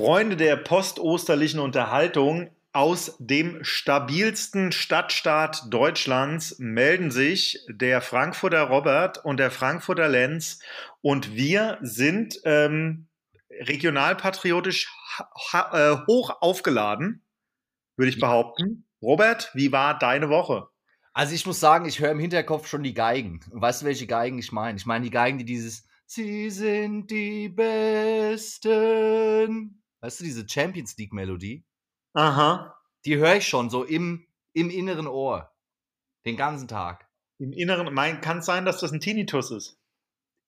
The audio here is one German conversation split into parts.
Freunde der postosterlichen Unterhaltung aus dem stabilsten Stadtstaat Deutschlands melden sich der Frankfurter Robert und der Frankfurter Lenz und wir sind ähm, regionalpatriotisch äh, hoch aufgeladen, würde ich behaupten. Robert, wie war deine Woche? Also ich muss sagen, ich höre im Hinterkopf schon die Geigen. Und weißt du, welche Geigen ich meine? Ich meine die Geigen, die dieses Sie sind die Besten. Weißt du, diese Champions League-Melodie? Aha. Die höre ich schon so im, im inneren Ohr. Den ganzen Tag. Im Inneren, mein, kann es sein, dass das ein Tinnitus ist?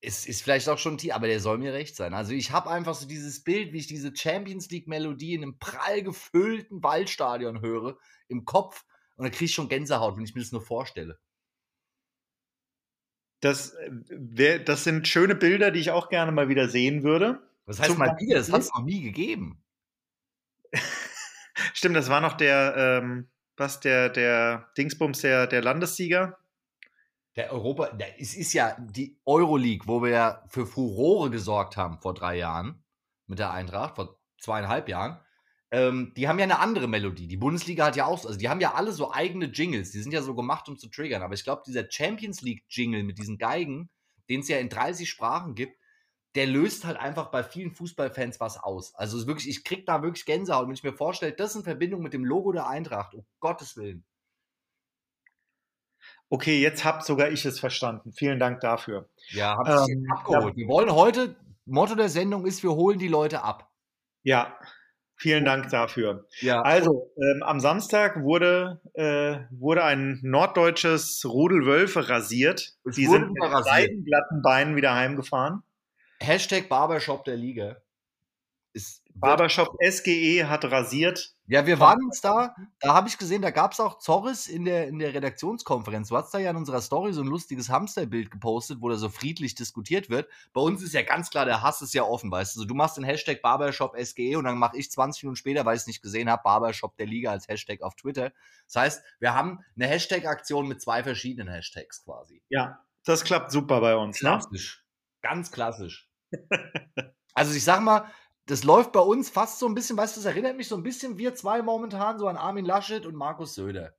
Es ist vielleicht auch schon ein Tinnitus, aber der soll mir recht sein. Also ich habe einfach so dieses Bild, wie ich diese Champions League-Melodie in einem prall gefüllten Waldstadion höre, im Kopf. Und dann kriege ich schon Gänsehaut, wenn ich mir das nur vorstelle. Das, wär, das sind schöne Bilder, die ich auch gerne mal wieder sehen würde. Das heißt mal wieder, das hat es noch nie gegeben. Stimmt, das war noch der, ähm, was, der, der Dingsbums, der, der Landessieger. Der Europa, der, es ist ja die Euroleague, wo wir ja für Furore gesorgt haben vor drei Jahren mit der Eintracht, vor zweieinhalb Jahren. Ähm, die haben ja eine andere Melodie. Die Bundesliga hat ja auch, also die haben ja alle so eigene Jingles. Die sind ja so gemacht, um zu triggern. Aber ich glaube, dieser Champions League Jingle mit diesen Geigen, den es ja in 30 Sprachen gibt, der löst halt einfach bei vielen Fußballfans was aus. Also wirklich, ich krieg da wirklich Gänsehaut, wenn ich mir vorstelle, das in Verbindung mit dem Logo der Eintracht, um Gottes Willen. Okay, jetzt hab sogar ich es verstanden. Vielen Dank dafür. Ja, hab ähm, abgeholt. Ja. Wir wollen heute, Motto der Sendung ist, wir holen die Leute ab. Ja, vielen Dank dafür. Ja. Also, ähm, am Samstag wurde, äh, wurde ein norddeutsches Rudel Wölfe rasiert. Es die sind mit beiden glatten Beinen wieder heimgefahren. Hashtag Barbershop der Liga. Ist Barbershop SGE hat rasiert. Ja, wir waren uns da. Da habe ich gesehen, da gab es auch Zorris in der, in der Redaktionskonferenz. Du hast da ja in unserer Story so ein lustiges Hamsterbild gepostet, wo da so friedlich diskutiert wird. Bei uns ist ja ganz klar, der Hass ist ja offen, weißt du. Also, du machst den Hashtag Barbershop SGE und dann mache ich 20 Minuten später, weil ich es nicht gesehen habe, Barbershop der Liga als Hashtag auf Twitter. Das heißt, wir haben eine Hashtag-Aktion mit zwei verschiedenen Hashtags quasi. Ja, das klappt super bei uns. Ne? Klassisch. Ne? Ganz klassisch also ich sag mal, das läuft bei uns fast so ein bisschen, weißt du, das erinnert mich so ein bisschen, wir zwei momentan, so an Armin Laschet und Markus Söder.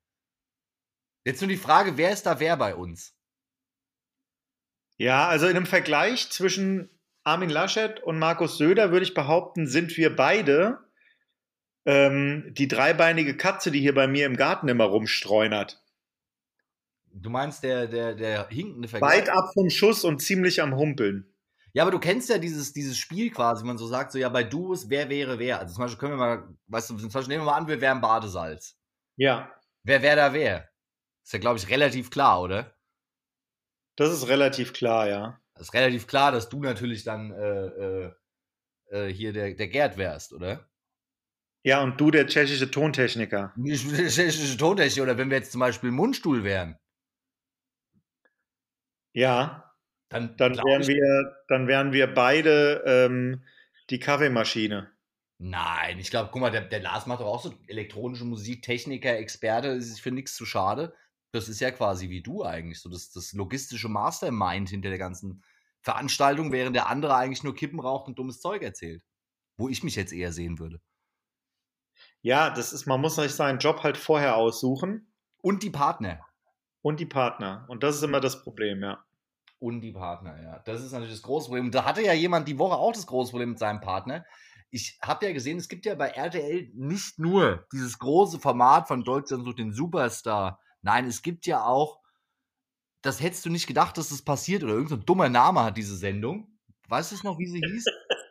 Jetzt nur die Frage, wer ist da wer bei uns? Ja, also in einem Vergleich zwischen Armin Laschet und Markus Söder würde ich behaupten, sind wir beide ähm, die dreibeinige Katze, die hier bei mir im Garten immer rumstreunert. Du meinst der, der, der hinkende Vergleich? Weit ab vom Schuss und ziemlich am Humpeln. Ja, aber du kennst ja dieses, dieses Spiel quasi, wenn man so sagt, so ja, bei Duos, wer wäre wer? Also zum Beispiel können wir mal, weißt du, zum Beispiel nehmen wir mal an, wir wären Badesalz. Ja. Wer wäre da wer? Ist ja, glaube ich, relativ klar, oder? Das ist relativ klar, ja. Das ist relativ klar, dass du natürlich dann äh, äh, äh, hier der, der Gerd wärst, oder? Ja, und du der tschechische Tontechniker. Der tschechische Tontechniker, oder wenn wir jetzt zum Beispiel Mundstuhl wären. Ja. Dann, dann, wären, wir, dann wären wir beide ähm, die Kaffeemaschine. Nein, ich glaube, guck mal, der, der Lars macht doch auch so elektronische Musik, Techniker, Experte, ist für nichts zu schade. Das ist ja quasi wie du eigentlich, so das, das logistische Mastermind hinter der ganzen Veranstaltung, während der andere eigentlich nur Kippen raucht und dummes Zeug erzählt. Wo ich mich jetzt eher sehen würde. Ja, das ist, man muss sich seinen Job halt vorher aussuchen. Und die Partner. Und die Partner. Und das ist immer das Problem, ja und die Partner, ja. Das ist natürlich das große Problem. Da hatte ja jemand die Woche auch das große Problem mit seinem Partner. Ich habe ja gesehen, es gibt ja bei RTL nicht nur dieses große Format von Deutschland sucht den Superstar. Nein, es gibt ja auch, das hättest du nicht gedacht, dass das passiert oder irgendein so dummer Name hat diese Sendung. Weißt du noch, wie sie hieß?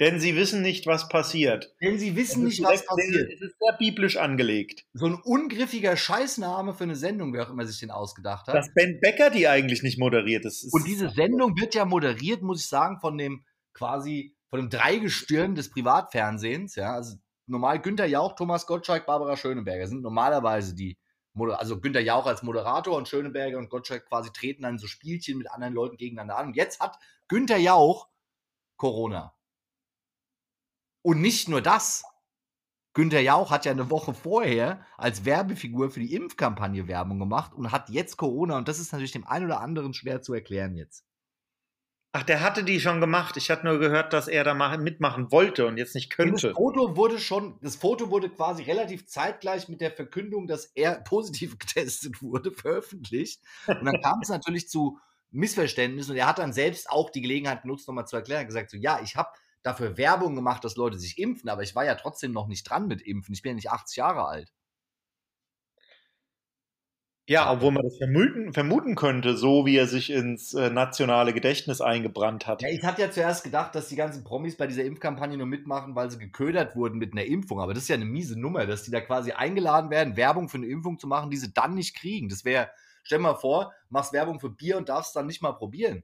Denn sie wissen nicht, was passiert. Denn sie wissen nicht, was passiert. Es ist sehr biblisch angelegt. So ein ungriffiger Scheißname für eine Sendung, wer auch immer sich den ausgedacht hat. Dass Ben Becker die eigentlich nicht moderiert. Das ist Und diese Sendung wird ja moderiert, muss ich sagen, von dem quasi, von dem Dreigestirn des Privatfernsehens. Ja, also normal Günther Jauch, Thomas Gottschalk, Barbara Schöneberger sind normalerweise die also Günther Jauch als Moderator und Schöneberger und Gottschalk quasi treten dann so Spielchen mit anderen Leuten gegeneinander an. Und jetzt hat Günther Jauch Corona. Und nicht nur das. Günther Jauch hat ja eine Woche vorher als Werbefigur für die Impfkampagne Werbung gemacht und hat jetzt Corona und das ist natürlich dem einen oder anderen schwer zu erklären jetzt. Ach, der hatte die schon gemacht. Ich hatte nur gehört, dass er da mitmachen wollte und jetzt nicht könnte. Das Foto wurde schon, das Foto wurde quasi relativ zeitgleich mit der Verkündung, dass er positiv getestet wurde, veröffentlicht. Und dann kam es natürlich zu Missverständnissen und er hat dann selbst auch die Gelegenheit genutzt, nochmal zu erklären, gesagt so, ja, ich habe dafür Werbung gemacht, dass Leute sich impfen, aber ich war ja trotzdem noch nicht dran mit Impfen. Ich bin ja nicht 80 Jahre alt. Ja, obwohl man das vermuten, vermuten könnte, so wie er sich ins äh, nationale Gedächtnis eingebrannt hat. Ja, ich hatte ja zuerst gedacht, dass die ganzen Promis bei dieser Impfkampagne nur mitmachen, weil sie geködert wurden mit einer Impfung. Aber das ist ja eine miese Nummer, dass die da quasi eingeladen werden, Werbung für eine Impfung zu machen, die sie dann nicht kriegen. Das wäre, stell mal vor, machst Werbung für Bier und darfst dann nicht mal probieren.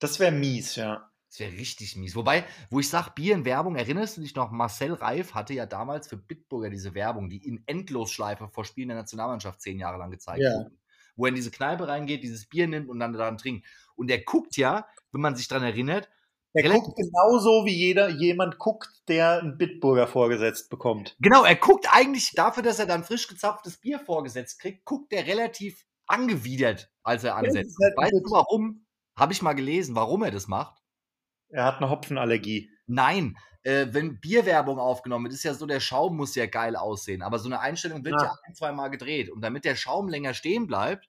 Das wäre mies, ja. Das wäre richtig mies. Wobei, wo ich sage, Bier in Werbung, erinnerst du dich noch, Marcel Reif hatte ja damals für Bitburger diese Werbung, die in Endlosschleife vor Spielen der Nationalmannschaft zehn Jahre lang gezeigt ja. wurde. Wo er in diese Kneipe reingeht, dieses Bier nimmt und dann daran trinkt. Und er guckt ja, wenn man sich daran erinnert, er guckt genauso, wie jeder jemand guckt, der einen Bitburger vorgesetzt bekommt. Genau, er guckt eigentlich dafür, dass er dann frisch gezapftes Bier vorgesetzt kriegt, guckt er relativ angewidert, als er ansetzt. Halt weißt du warum? Habe ich mal gelesen, warum er das macht? Er hat eine Hopfenallergie. Nein, äh, wenn Bierwerbung aufgenommen wird, ist ja so, der Schaum muss ja geil aussehen. Aber so eine Einstellung wird ja, ja ein, zwei Mal gedreht. Und damit der Schaum länger stehen bleibt,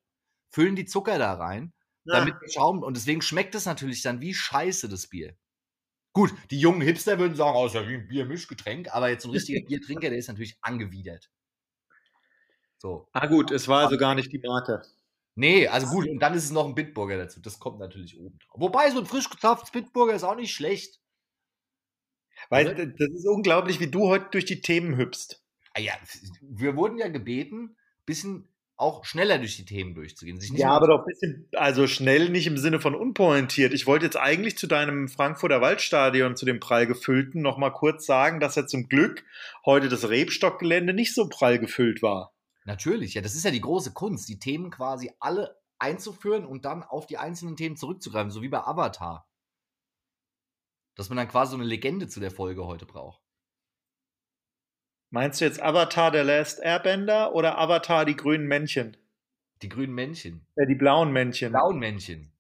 füllen die Zucker da rein. Ja. Damit der Schaum, und deswegen schmeckt es natürlich dann wie scheiße, das Bier. Gut, die jungen Hipster würden sagen, oh, ist ja wie ein Biermischgetränk, aber jetzt so ein richtiger Biertrinker, der ist natürlich angewidert. So. Ah, gut, es war also gar nicht die Marke. Nee, also gut, und dann ist es noch ein Bitburger dazu. Das kommt natürlich oben drauf. Wobei, so ein frisch gezapftes Bitburger ist auch nicht schlecht. Weil also, das ist unglaublich, wie du heute durch die Themen hüpfst. Ah ja, wir wurden ja gebeten, ein bisschen auch schneller durch die Themen durchzugehen. ja, aber doch ein bisschen, also schnell nicht im Sinne von unpointiert. Ich wollte jetzt eigentlich zu deinem Frankfurter Waldstadion, zu dem prall gefüllten, noch mal kurz sagen, dass ja zum Glück heute das Rebstockgelände nicht so prall gefüllt war. Natürlich, ja, das ist ja die große Kunst, die Themen quasi alle einzuführen und dann auf die einzelnen Themen zurückzugreifen, so wie bei Avatar. Dass man dann quasi so eine Legende zu der Folge heute braucht. Meinst du jetzt Avatar der Last Airbender oder Avatar die grünen Männchen? Die grünen Männchen. Ja, die blauen Männchen. Blauen Männchen.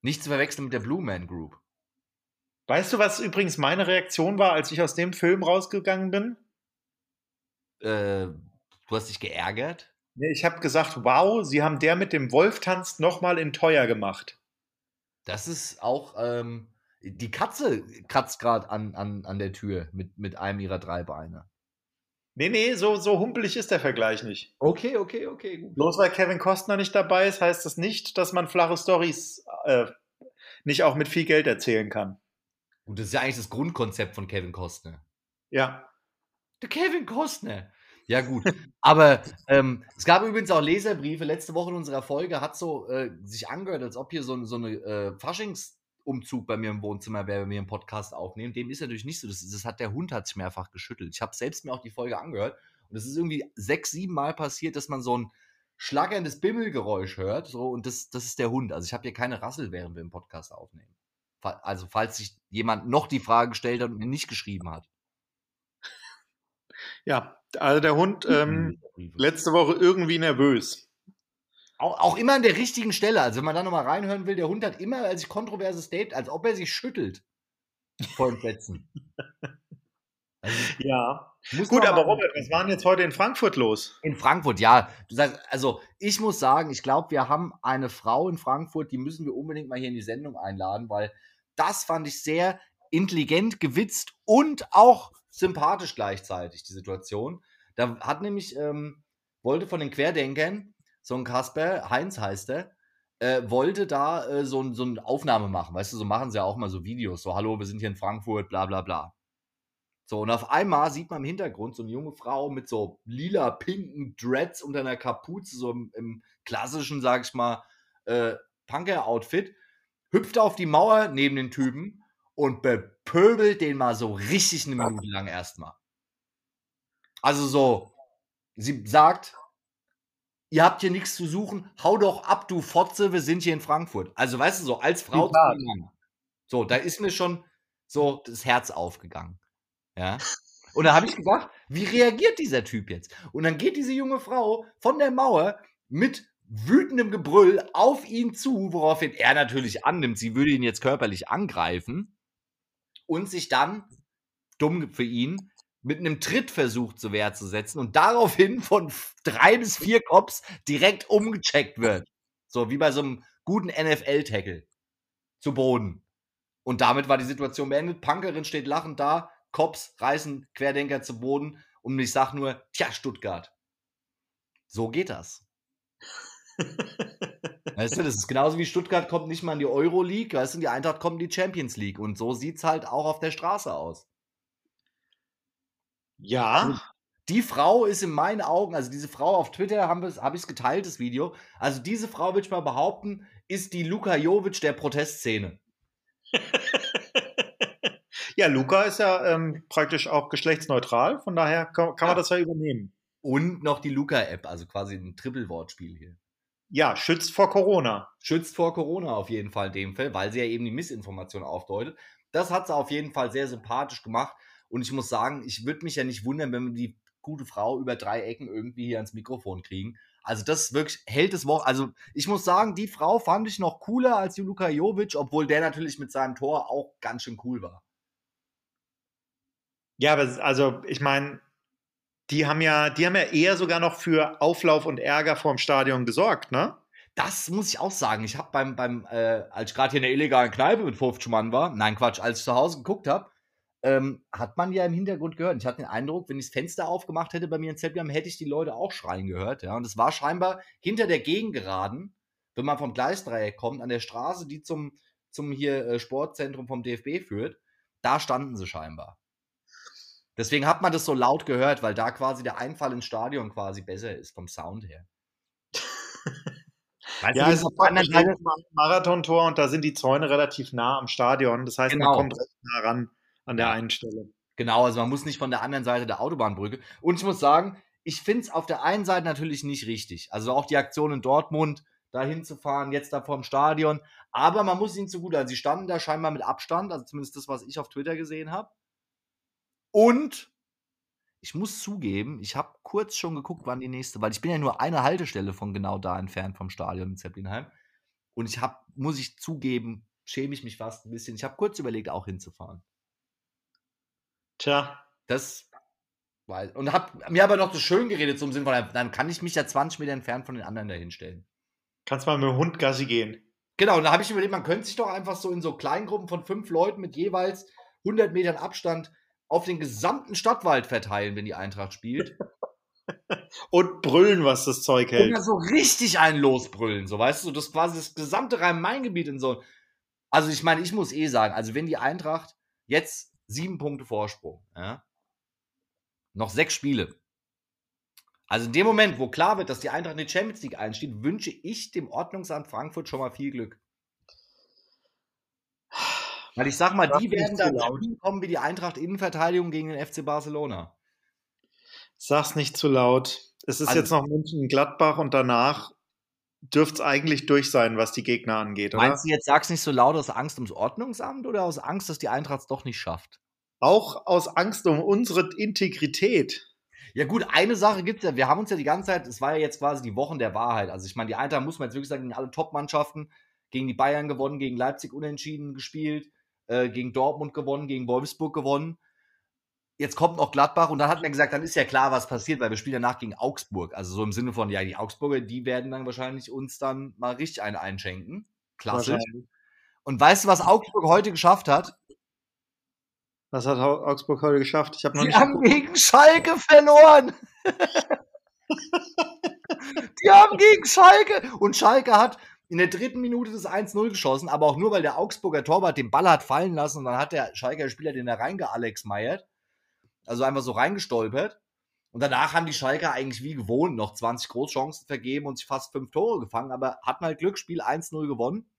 Nicht zu verwechseln mit der Blue Man Group. Weißt du, was übrigens meine Reaktion war, als ich aus dem Film rausgegangen bin? Äh, Du hast dich geärgert? Nee, ich habe gesagt, wow, sie haben der mit dem Wolf tanzt nochmal in teuer gemacht. Das ist auch, ähm, die Katze kratzt gerade an, an, an der Tür mit, mit einem ihrer drei Beine. Nee, nee, so, so humpelig ist der Vergleich nicht. Okay, okay, okay, gut. Bloß weil Kevin Costner nicht dabei ist, heißt das nicht, dass man flache Stories äh, nicht auch mit viel Geld erzählen kann. Und das ist ja eigentlich das Grundkonzept von Kevin Costner. Ja. Der Kevin Costner. Ja, gut. Aber ähm, es gab übrigens auch Leserbriefe. Letzte Woche in unserer Folge hat so äh, sich angehört, als ob hier so, so eine äh, Faschingsumzug bei mir im Wohnzimmer wäre, wenn wir einen Podcast aufnehmen. Dem ist natürlich nicht so. Das, das hat der Hund hat sich mehrfach geschüttelt. Ich habe selbst mir auch die Folge angehört. Und es ist irgendwie sechs, sieben Mal passiert, dass man so ein schlagerndes Bimmelgeräusch hört. So, und das, das ist der Hund. Also ich habe hier keine Rassel, während wir einen Podcast aufnehmen. Also falls sich jemand noch die Frage gestellt hat und mir nicht geschrieben hat. Ja, also der Hund ähm, letzte Woche irgendwie nervös. Auch, auch immer an der richtigen Stelle. Also wenn man da nochmal reinhören will, der Hund hat immer als ich kontroverses State, als ob er sich schüttelt vor den Plätzen. Also, ja. Gut, aber Robert, was war denn jetzt heute in Frankfurt los? In Frankfurt, ja. Du sagst, also ich muss sagen, ich glaube, wir haben eine Frau in Frankfurt, die müssen wir unbedingt mal hier in die Sendung einladen, weil das fand ich sehr intelligent, gewitzt und auch sympathisch gleichzeitig, die Situation. Da hat nämlich, ähm, wollte von den Querdenkern, so ein Kasper, Heinz heißt er, äh, wollte da äh, so, so eine Aufnahme machen. Weißt du, so machen sie ja auch mal so Videos. So, hallo, wir sind hier in Frankfurt, bla bla bla. So, und auf einmal sieht man im Hintergrund so eine junge Frau mit so lila, pinken Dreads unter einer Kapuze, so im, im klassischen, sag ich mal, äh, Punker-Outfit, hüpft auf die Mauer neben den Typen und bepöbelt den mal so richtig eine Minute lang erstmal. Also so, sie sagt, ihr habt hier nichts zu suchen, hau doch ab, du Fotze, wir sind hier in Frankfurt. Also weißt du, so als Frau. So, da ist mir schon so das Herz aufgegangen. Ja. Und da habe ich gedacht, wie reagiert dieser Typ jetzt? Und dann geht diese junge Frau von der Mauer mit wütendem Gebrüll auf ihn zu, woraufhin er natürlich annimmt, sie würde ihn jetzt körperlich angreifen und sich dann, dumm für ihn, mit einem Trittversuch zur Wehr zu setzen und daraufhin von drei bis vier Cops direkt umgecheckt wird. So wie bei so einem guten NFL-Tackle zu Boden. Und damit war die Situation beendet. Punkerin steht lachend da, Cops reißen Querdenker zu Boden und ich sag nur, tja, Stuttgart. So geht das. weißt du, das ist genauso wie Stuttgart kommt nicht mal in die Euroleague, weißt du, die Eintracht kommt in die Champions League. Und so sieht es halt auch auf der Straße aus. Ja. Die Frau ist in meinen Augen, also diese Frau auf Twitter habe hab ich es geteilt, das Video. Also diese Frau, würde ich mal behaupten, ist die Luka Jovic der Protestszene. ja, Luca ist ja ähm, praktisch auch geschlechtsneutral, von daher kann, kann man das ja übernehmen. Und noch die Luca-App, also quasi ein Triple-Wortspiel hier. Ja, schützt vor Corona. Schützt vor Corona auf jeden Fall in dem Fall, weil sie ja eben die Missinformation aufdeutet. Das hat sie auf jeden Fall sehr sympathisch gemacht. Und ich muss sagen, ich würde mich ja nicht wundern, wenn wir die gute Frau über drei Ecken irgendwie hier ans Mikrofon kriegen. Also das wirklich hält es Woche. Also ich muss sagen, die Frau fand ich noch cooler als Luka Jovic, obwohl der natürlich mit seinem Tor auch ganz schön cool war. Ja, aber also ich meine, die haben ja, die haben ja eher sogar noch für Auflauf und Ärger vorm Stadion gesorgt, ne? Das muss ich auch sagen. Ich habe beim, beim äh, als ich gerade hier in der illegalen Kneipe mit 50 Mann war, nein Quatsch, als ich zu Hause geguckt habe, ähm, hat man ja im Hintergrund gehört. Ich hatte den Eindruck, wenn ich das Fenster aufgemacht hätte bei mir in Zeppiam, hätte ich die Leute auch schreien gehört. Ja? Und es war scheinbar hinter der Gegengeraden, wenn man vom Gleisdreieck kommt, an der Straße, die zum, zum hier äh, Sportzentrum vom DFB führt, da standen sie scheinbar. Deswegen hat man das so laut gehört, weil da quasi der Einfall ins Stadion quasi besser ist vom Sound her. Weißt ja, es ist ein Marathontor und da sind die Zäune relativ nah am Stadion. Das heißt, genau. man kommt recht nah ran an der einen Stelle. Genau, also man muss nicht von der anderen Seite der Autobahnbrücke. Und ich muss sagen, ich finde es auf der einen Seite natürlich nicht richtig. Also auch die Aktion in Dortmund, da hinzufahren, jetzt da vorm Stadion. Aber man muss ihnen zugute, also sie standen da scheinbar mit Abstand, also zumindest das, was ich auf Twitter gesehen habe. Und ich muss zugeben, ich habe kurz schon geguckt, wann die nächste, weil ich bin ja nur eine Haltestelle von genau da entfernt vom Stadion in Zeppelinheim. Und ich habe, muss ich zugeben, schäme ich mich fast ein bisschen. Ich habe kurz überlegt, auch hinzufahren. Tja. Das weil, und hab mir aber noch so schön geredet, zum Sinn von, dann kann ich mich ja 20 Meter entfernt von den anderen dahin stellen. Kannst mal mit dem Hund Gassi gehen. Genau, und da habe ich überlegt, man könnte sich doch einfach so in so Kleingruppen von fünf Leuten mit jeweils 100 Metern Abstand auf den gesamten Stadtwald verteilen, wenn die Eintracht spielt. und brüllen, was das Zeug hält. Und dann so richtig einen losbrüllen, so weißt du, das quasi das gesamte Rhein-Main-Gebiet in so. Also ich meine, ich muss eh sagen, also wenn die Eintracht jetzt sieben Punkte Vorsprung. Ja? Noch sechs Spiele. Also in dem Moment, wo klar wird, dass die Eintracht in die Champions League einsteht, wünsche ich dem Ordnungsamt Frankfurt schon mal viel Glück. Weil ich sag mal, die werden dann kommen wie die Eintracht Innenverteidigung gegen den FC Barcelona. Sag's nicht zu laut. Es ist also, jetzt noch München Gladbach und danach dürfte es eigentlich durch sein, was die Gegner angeht, oder? Meinst du jetzt, sag's nicht so laut aus Angst ums Ordnungsamt oder aus Angst, dass die Eintracht es doch nicht schafft? Auch aus Angst um unsere Integrität. Ja gut, eine Sache gibt es ja, wir haben uns ja die ganze Zeit, es war ja jetzt quasi die Wochen der Wahrheit. Also ich meine, die Eintracht muss man jetzt wirklich sagen, gegen alle Top-Mannschaften, gegen die Bayern gewonnen, gegen Leipzig unentschieden gespielt, äh, gegen Dortmund gewonnen, gegen Wolfsburg gewonnen jetzt kommt noch Gladbach und dann hat man gesagt, dann ist ja klar, was passiert, weil wir spielen danach gegen Augsburg. Also so im Sinne von, ja, die Augsburger, die werden dann wahrscheinlich uns dann mal richtig einen einschenken. Klasse. Und weißt du, was Augsburg heute geschafft hat? Was hat Augsburg heute geschafft? Ich habe noch die nicht. Die haben gegen Schalke verloren. die haben gegen Schalke. Und Schalke hat in der dritten Minute das 1-0 geschossen, aber auch nur, weil der Augsburger Torwart den Ball hat fallen lassen und dann hat der Schalker Spieler den da reingealex meiert. Also einfach so reingestolpert. Und danach haben die Schalker eigentlich wie gewohnt noch 20 Großchancen vergeben und sich fast fünf Tore gefangen, aber hatten halt Glück, Spiel 1-0 gewonnen.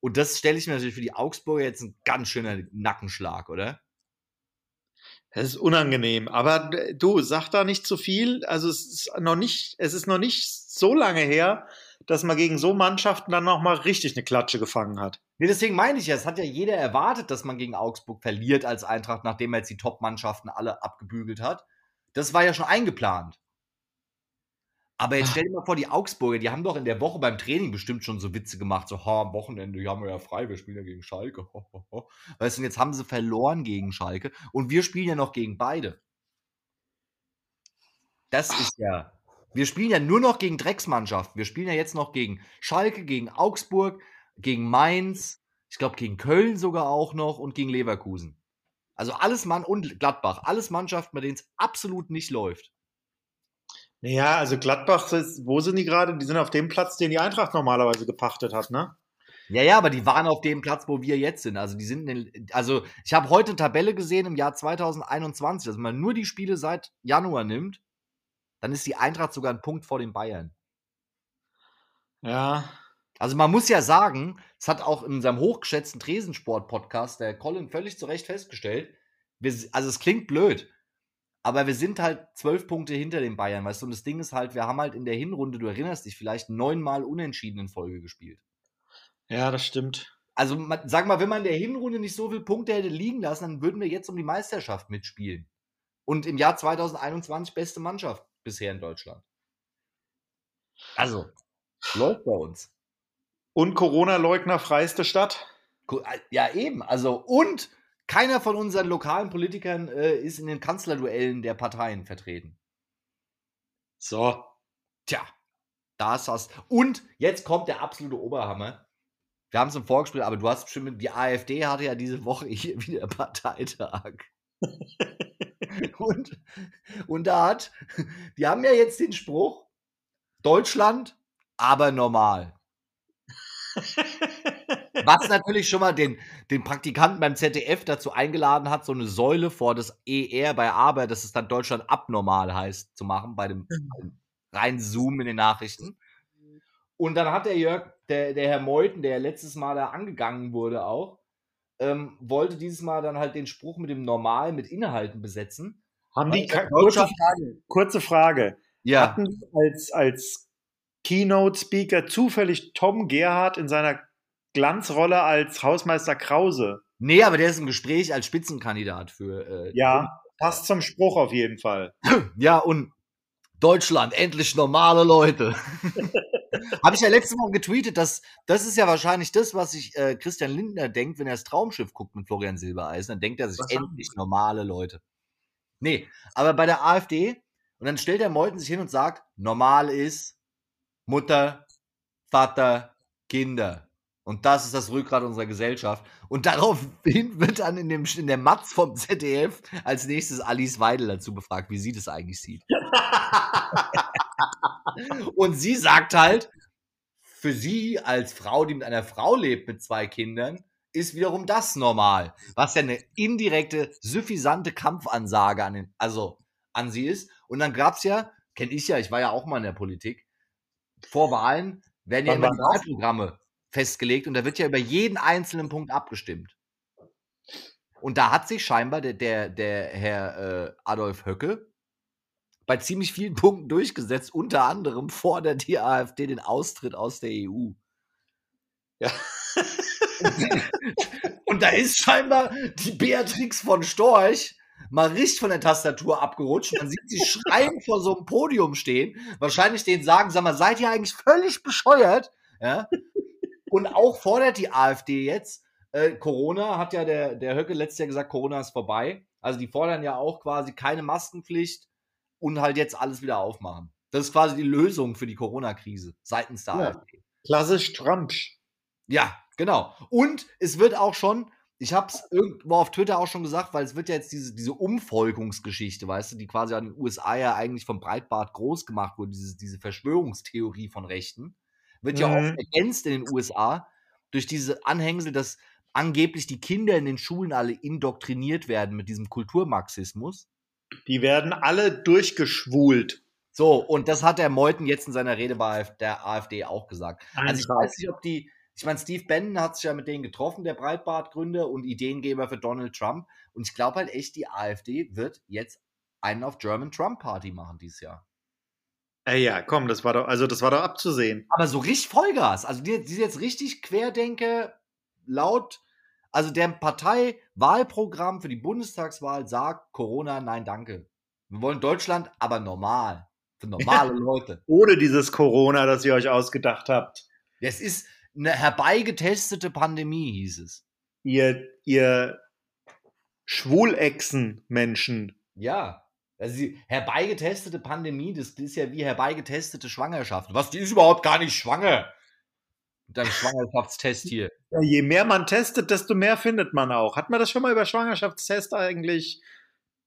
Und das stelle ich mir natürlich für die Augsburger jetzt ein ganz schöner Nackenschlag, oder? Es ist unangenehm, aber du sag da nicht zu viel. Also es ist noch nicht, es ist noch nicht so lange her, dass man gegen so Mannschaften dann noch mal richtig eine Klatsche gefangen hat. Nee, deswegen meine ich ja, es hat ja jeder erwartet, dass man gegen Augsburg verliert als Eintracht, nachdem er jetzt die Top-Mannschaften alle abgebügelt hat. Das war ja schon eingeplant. Aber jetzt stell dir mal vor, die Augsburger, die haben doch in der Woche beim Training bestimmt schon so Witze gemacht, so, ha, am Wochenende, die haben wir ja frei, wir spielen ja gegen Schalke. Ho, ho, ho. Weißt du, und jetzt haben sie verloren gegen Schalke und wir spielen ja noch gegen beide. Das ist ja. Wir spielen ja nur noch gegen Drecksmannschaften. Wir spielen ja jetzt noch gegen Schalke, gegen Augsburg, gegen Mainz, ich glaube gegen Köln sogar auch noch und gegen Leverkusen. Also alles Mann und Gladbach, alles Mannschaften, bei denen es absolut nicht läuft. Ja, also Gladbach, wo sind die gerade? Die sind auf dem Platz, den die Eintracht normalerweise gepachtet hat, ne? Ja, ja, aber die waren auf dem Platz, wo wir jetzt sind. Also die sind, den, also ich habe heute eine Tabelle gesehen im Jahr 2021, dass man nur die Spiele seit Januar nimmt, dann ist die Eintracht sogar ein Punkt vor den Bayern. Ja. Also man muss ja sagen, es hat auch in unserem hochgeschätzten Tresensport-Podcast der Colin völlig zu Recht festgestellt, wir, also es klingt blöd, aber wir sind halt zwölf Punkte hinter den Bayern, weißt du, und das Ding ist halt, wir haben halt in der Hinrunde, du erinnerst dich, vielleicht neunmal unentschieden in Folge gespielt. Ja, das stimmt. Also sag mal, wenn man in der Hinrunde nicht so viele Punkte hätte liegen lassen, dann würden wir jetzt um die Meisterschaft mitspielen. Und im Jahr 2021 beste Mannschaft bisher in Deutschland. Also, läuft bei uns. Und Corona-Leugner freiste Stadt? Äh, ja, eben. Also, und keiner von unseren lokalen Politikern äh, ist in den Kanzlerduellen der Parteien vertreten. So. Tja, da ist das. Und jetzt kommt der absolute Oberhammer. Wir haben es im Vorgespräch, aber du hast bestimmt, die AfD hatte ja diese Woche hier wieder Parteitag. und, und da hat, die haben ja jetzt den Spruch, Deutschland, aber normal. Was natürlich schon mal den, den Praktikanten beim ZDF dazu eingeladen hat, so eine Säule vor das ER bei Arbeit, dass es dann Deutschland abnormal heißt, zu machen, bei dem, mhm. rein Zoom in den Nachrichten. Und dann hat der Jörg, der, der Herr Meuthen, der letztes Mal da angegangen wurde auch, ähm, wollte dieses Mal dann halt den Spruch mit dem Normal mit Inhalten besetzen. Haben die, kurze Frage, kurze Frage. Ja. Hatten als, als Keynote-Speaker zufällig Tom Gerhardt in seiner Glanzrolle als Hausmeister Krause? Nee, aber der ist im Gespräch als Spitzenkandidat für. Äh, ja, passt zum Spruch auf jeden Fall. Ja, und Deutschland, endlich normale Leute. Habe ich ja letztes Mal getweetet, dass das ist ja wahrscheinlich das, was sich äh, Christian Lindner denkt, wenn er das Traumschiff guckt mit Florian Silbereisen. Dann denkt er sich was endlich normale Leute. Nee, aber bei der AfD, und dann stellt der Meuthen sich hin und sagt, normal ist Mutter, Vater, Kinder. Und das ist das Rückgrat unserer Gesellschaft. Und daraufhin wird dann in, dem, in der Matz vom ZDF als nächstes Alice Weidel dazu befragt, wie sie das eigentlich sieht. Und sie sagt halt, für sie als Frau, die mit einer Frau lebt mit zwei Kindern, ist wiederum das normal. Was ja eine indirekte, suffisante Kampfansage an, den, also an sie ist. Und dann gab es ja, kenne ich ja, ich war ja auch mal in der Politik, vor Wahlen werden ja immer Wahlprogramme festgelegt und da wird ja über jeden einzelnen Punkt abgestimmt. Und da hat sich scheinbar der, der, der Herr äh, Adolf Höcke bei ziemlich vielen Punkten durchgesetzt. Unter anderem fordert die AfD den Austritt aus der EU. Ja. und da ist scheinbar die Beatrix von Storch mal richtig von der Tastatur abgerutscht. Man sieht sie schreien vor so einem Podium stehen. Wahrscheinlich denen sagen, sag mal, seid ihr eigentlich völlig bescheuert? Ja. Und auch fordert die AfD jetzt, äh, Corona hat ja der, der Höcke letztes Jahr gesagt, Corona ist vorbei. Also die fordern ja auch quasi keine Maskenpflicht und halt jetzt alles wieder aufmachen. Das ist quasi die Lösung für die Corona-Krise seitens der ja. AfD. Klassisch Trump. Ja, genau. Und es wird auch schon, ich habe es irgendwo auf Twitter auch schon gesagt, weil es wird ja jetzt diese, diese Umvolkungsgeschichte, weißt du, die quasi an den USA ja eigentlich vom Breitbart groß gemacht wurde, diese, diese Verschwörungstheorie von Rechten wird ja oft mhm. ergänzt in den USA durch diese Anhängsel, dass angeblich die Kinder in den Schulen alle indoktriniert werden mit diesem Kulturmarxismus. Die werden alle durchgeschwult. So, und das hat der Meuthen jetzt in seiner Rede bei der AfD auch gesagt. Also ich weiß nicht, ob die, ich meine, Steve Bannon hat sich ja mit denen getroffen, der Breitbart-Gründer und Ideengeber für Donald Trump. Und ich glaube halt echt, die AfD wird jetzt einen auf German Trump Party machen dieses Jahr. Ey, ja, komm, das war doch, also das war doch abzusehen. Aber so richtig Vollgas. Also die, die jetzt richtig Querdenke laut, also der Parteiwahlprogramm für die Bundestagswahl sagt Corona, nein, danke. Wir wollen Deutschland, aber normal. Für normale Leute. Ohne dieses Corona, das ihr euch ausgedacht habt. Es ist eine herbeigetestete Pandemie, hieß es. Ihr, ihr Schwulechsen-Menschen. Ja. Also die herbeigetestete Pandemie, das, das ist ja wie herbeigetestete Schwangerschaft. Was, die ist überhaupt gar nicht schwanger. Mit Schwangerschaftstest hier. Ja, je mehr man testet, desto mehr findet man auch. Hat man das schon mal über Schwangerschaftstest eigentlich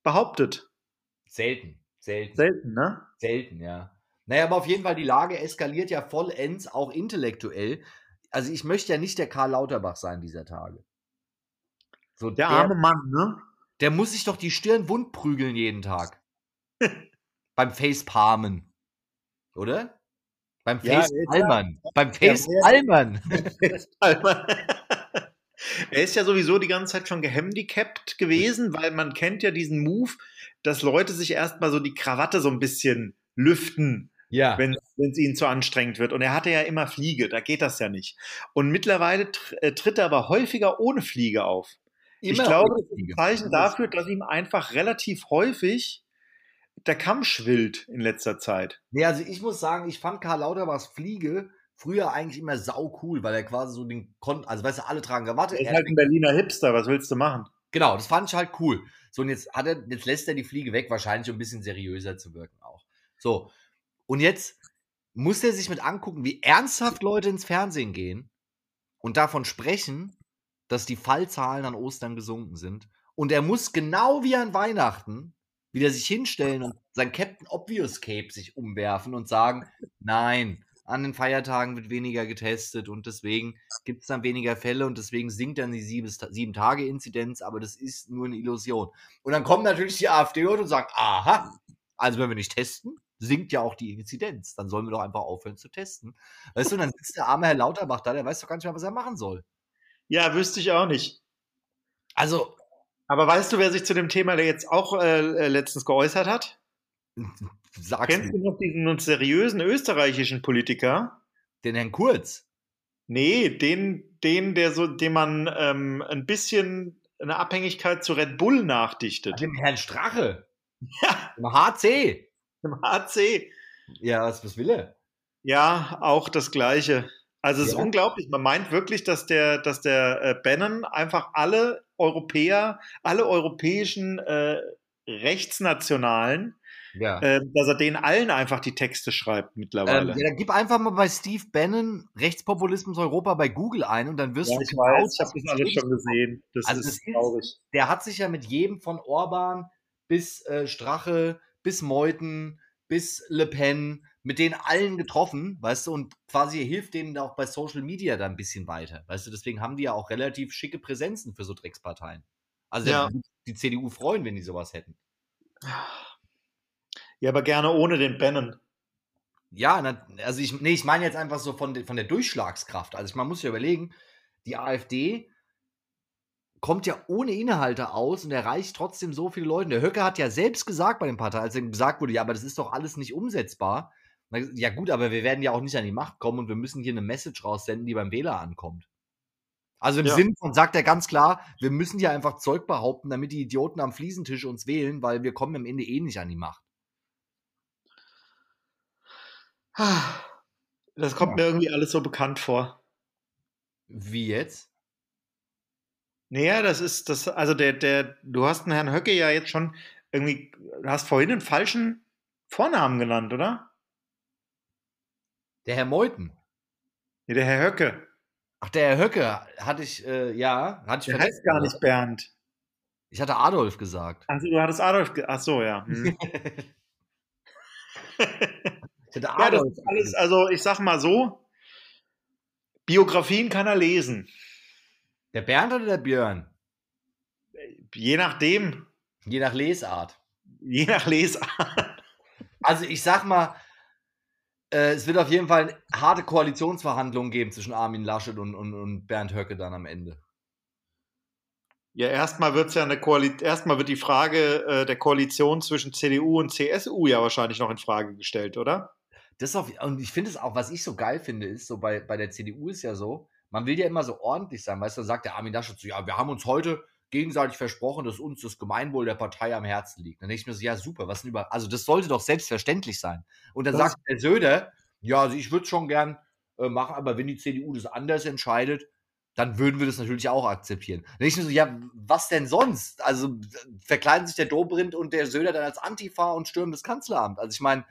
behauptet? Selten. Selten. Selten, ne? Selten, ja. Naja, aber auf jeden Fall, die Lage eskaliert ja vollends, auch intellektuell. Also ich möchte ja nicht der Karl Lauterbach sein dieser Tage. So, der, der arme Mann, ne? Der muss sich doch die Stirn wund prügeln jeden Tag. Beim Facepalmen. Oder? Beim Facepalmern. Ja, Beim Facepalmern. er ist ja sowieso die ganze Zeit schon gehandicapt gewesen, weil man kennt ja diesen Move, dass Leute sich erstmal so die Krawatte so ein bisschen lüften, ja. wenn es ihnen zu anstrengend wird. Und er hatte ja immer Fliege, da geht das ja nicht. Und mittlerweile äh, tritt er aber häufiger ohne Fliege auf. Immer ich glaube, das ist ein Zeichen dafür, dass ihm einfach relativ häufig der Kamm schwillt in letzter Zeit. Nee, also ich muss sagen, ich fand Karl Lauterbachs Fliege früher eigentlich immer sau cool, weil er quasi so den konnte, also weißt du, alle tragen Krawatte. Er ist halt ein Berliner Hipster, was willst du machen? Genau, das fand ich halt cool. So, und jetzt hat er, jetzt lässt er die Fliege weg, wahrscheinlich um ein bisschen seriöser zu wirken auch. So. Und jetzt muss er sich mit angucken, wie ernsthaft Leute ins Fernsehen gehen und davon sprechen, dass die Fallzahlen an Ostern gesunken sind. Und er muss genau wie an Weihnachten wieder sich hinstellen und sein Captain Obvious Cape sich umwerfen und sagen, nein, an den Feiertagen wird weniger getestet und deswegen gibt es dann weniger Fälle und deswegen sinkt dann die Sieben-Tage-Inzidenz, aber das ist nur eine Illusion. Und dann kommt natürlich die AfD und sagt, aha, also wenn wir nicht testen, sinkt ja auch die Inzidenz. Dann sollen wir doch einfach aufhören zu testen. Weißt du, dann sitzt der arme Herr Lauterbach da, der weiß doch gar nicht mehr, was er machen soll. Ja, wüsste ich auch nicht. Also. Aber weißt du, wer sich zu dem Thema jetzt auch äh, äh letztens geäußert hat? Sag's Kennst du noch diesen seriösen österreichischen Politiker? Den Herrn Kurz? Nee, den, den, der so, dem man ähm, ein bisschen eine Abhängigkeit zu Red Bull nachdichtet. Dem Herrn Strache. Ja. Im HC. Im HC. Ja, was, was will er? Ja, auch das Gleiche. Also es ja. ist unglaublich. Man meint wirklich, dass der, dass der äh, Bannon einfach alle Europäer, alle europäischen äh, Rechtsnationalen ja. Äh, dass er denen allen einfach die Texte schreibt mittlerweile. Ähm, ja, gib einfach mal bei Steve Bannon Rechtspopulismus Europa bei Google ein und dann wirst ja, du. Ich weiß, ich habe das alles schon gesehen. Das also ist traurig. Der hat sich ja mit jedem von Orban bis äh, Strache, bis Meuthen, bis Le Pen, mit denen allen getroffen, weißt du, und quasi hilft denen auch bei Social Media da ein bisschen weiter. Weißt du, deswegen haben die ja auch relativ schicke Präsenzen für so Drecksparteien. Also ja. die CDU freuen, wenn die sowas hätten. Ja, aber gerne ohne den Bannon. Ja, also ich, nee, ich meine jetzt einfach so von, de, von der Durchschlagskraft. Also man muss ja überlegen, die AfD kommt ja ohne Inhalte aus und erreicht trotzdem so viele Leute. Der Höcke hat ja selbst gesagt bei den Parteien, als ihm gesagt wurde, ja, aber das ist doch alles nicht umsetzbar. Ja gut, aber wir werden ja auch nicht an die Macht kommen und wir müssen hier eine Message raussenden, die beim Wähler ankommt. Also im ja. Sinn von sagt er ganz klar, wir müssen hier einfach Zeug behaupten, damit die Idioten am Fliesentisch uns wählen, weil wir kommen am Ende eh nicht an die Macht. Das kommt ja. mir irgendwie alles so bekannt vor. Wie jetzt? Naja, das ist das, also der, der, du hast den Herrn Höcke ja jetzt schon irgendwie, du hast vorhin einen falschen Vornamen genannt, oder? Der Herr Meuthen. Nee, der Herr Höcke. Ach, der Herr Höcke hatte ich, äh, ja, hatte ich Der heißt gar nicht Bernd. Ich hatte Adolf gesagt. Also du hattest Adolf, ach so, ja. Hm. ja, das ist alles, also ich sag mal so, Biografien kann er lesen. Der Bernd oder der Björn? Je nachdem. Je nach Lesart. Je nach Lesart. Also ich sag mal, äh, es wird auf jeden Fall harte Koalitionsverhandlungen geben zwischen Armin Laschet und, und, und Bernd Höcke dann am Ende. Ja, erstmal wird ja eine Koalition, erstmal wird die Frage äh, der Koalition zwischen CDU und CSU ja wahrscheinlich noch in Frage gestellt, oder? Das auf, und ich finde es auch, was ich so geil finde, ist, so bei, bei der CDU ist ja so, man will ja immer so ordentlich sein, weißt du, sagt der Armin Laschet so, ja, wir haben uns heute gegenseitig versprochen, dass uns das Gemeinwohl der Partei am Herzen liegt. Dann denke ich mir so, ja, super, was denn über. Also, das sollte doch selbstverständlich sein. Und dann Das- sagt der Söder, ja, also ich würde es schon gern äh, machen, aber wenn die CDU das anders entscheidet, dann würden wir das natürlich auch akzeptieren. Dann denke ich mir so, ja, was denn sonst? Also verkleiden sich der Dobrindt und der Söder dann als Antifa und stürmen das Kanzleramt. Also ich meine,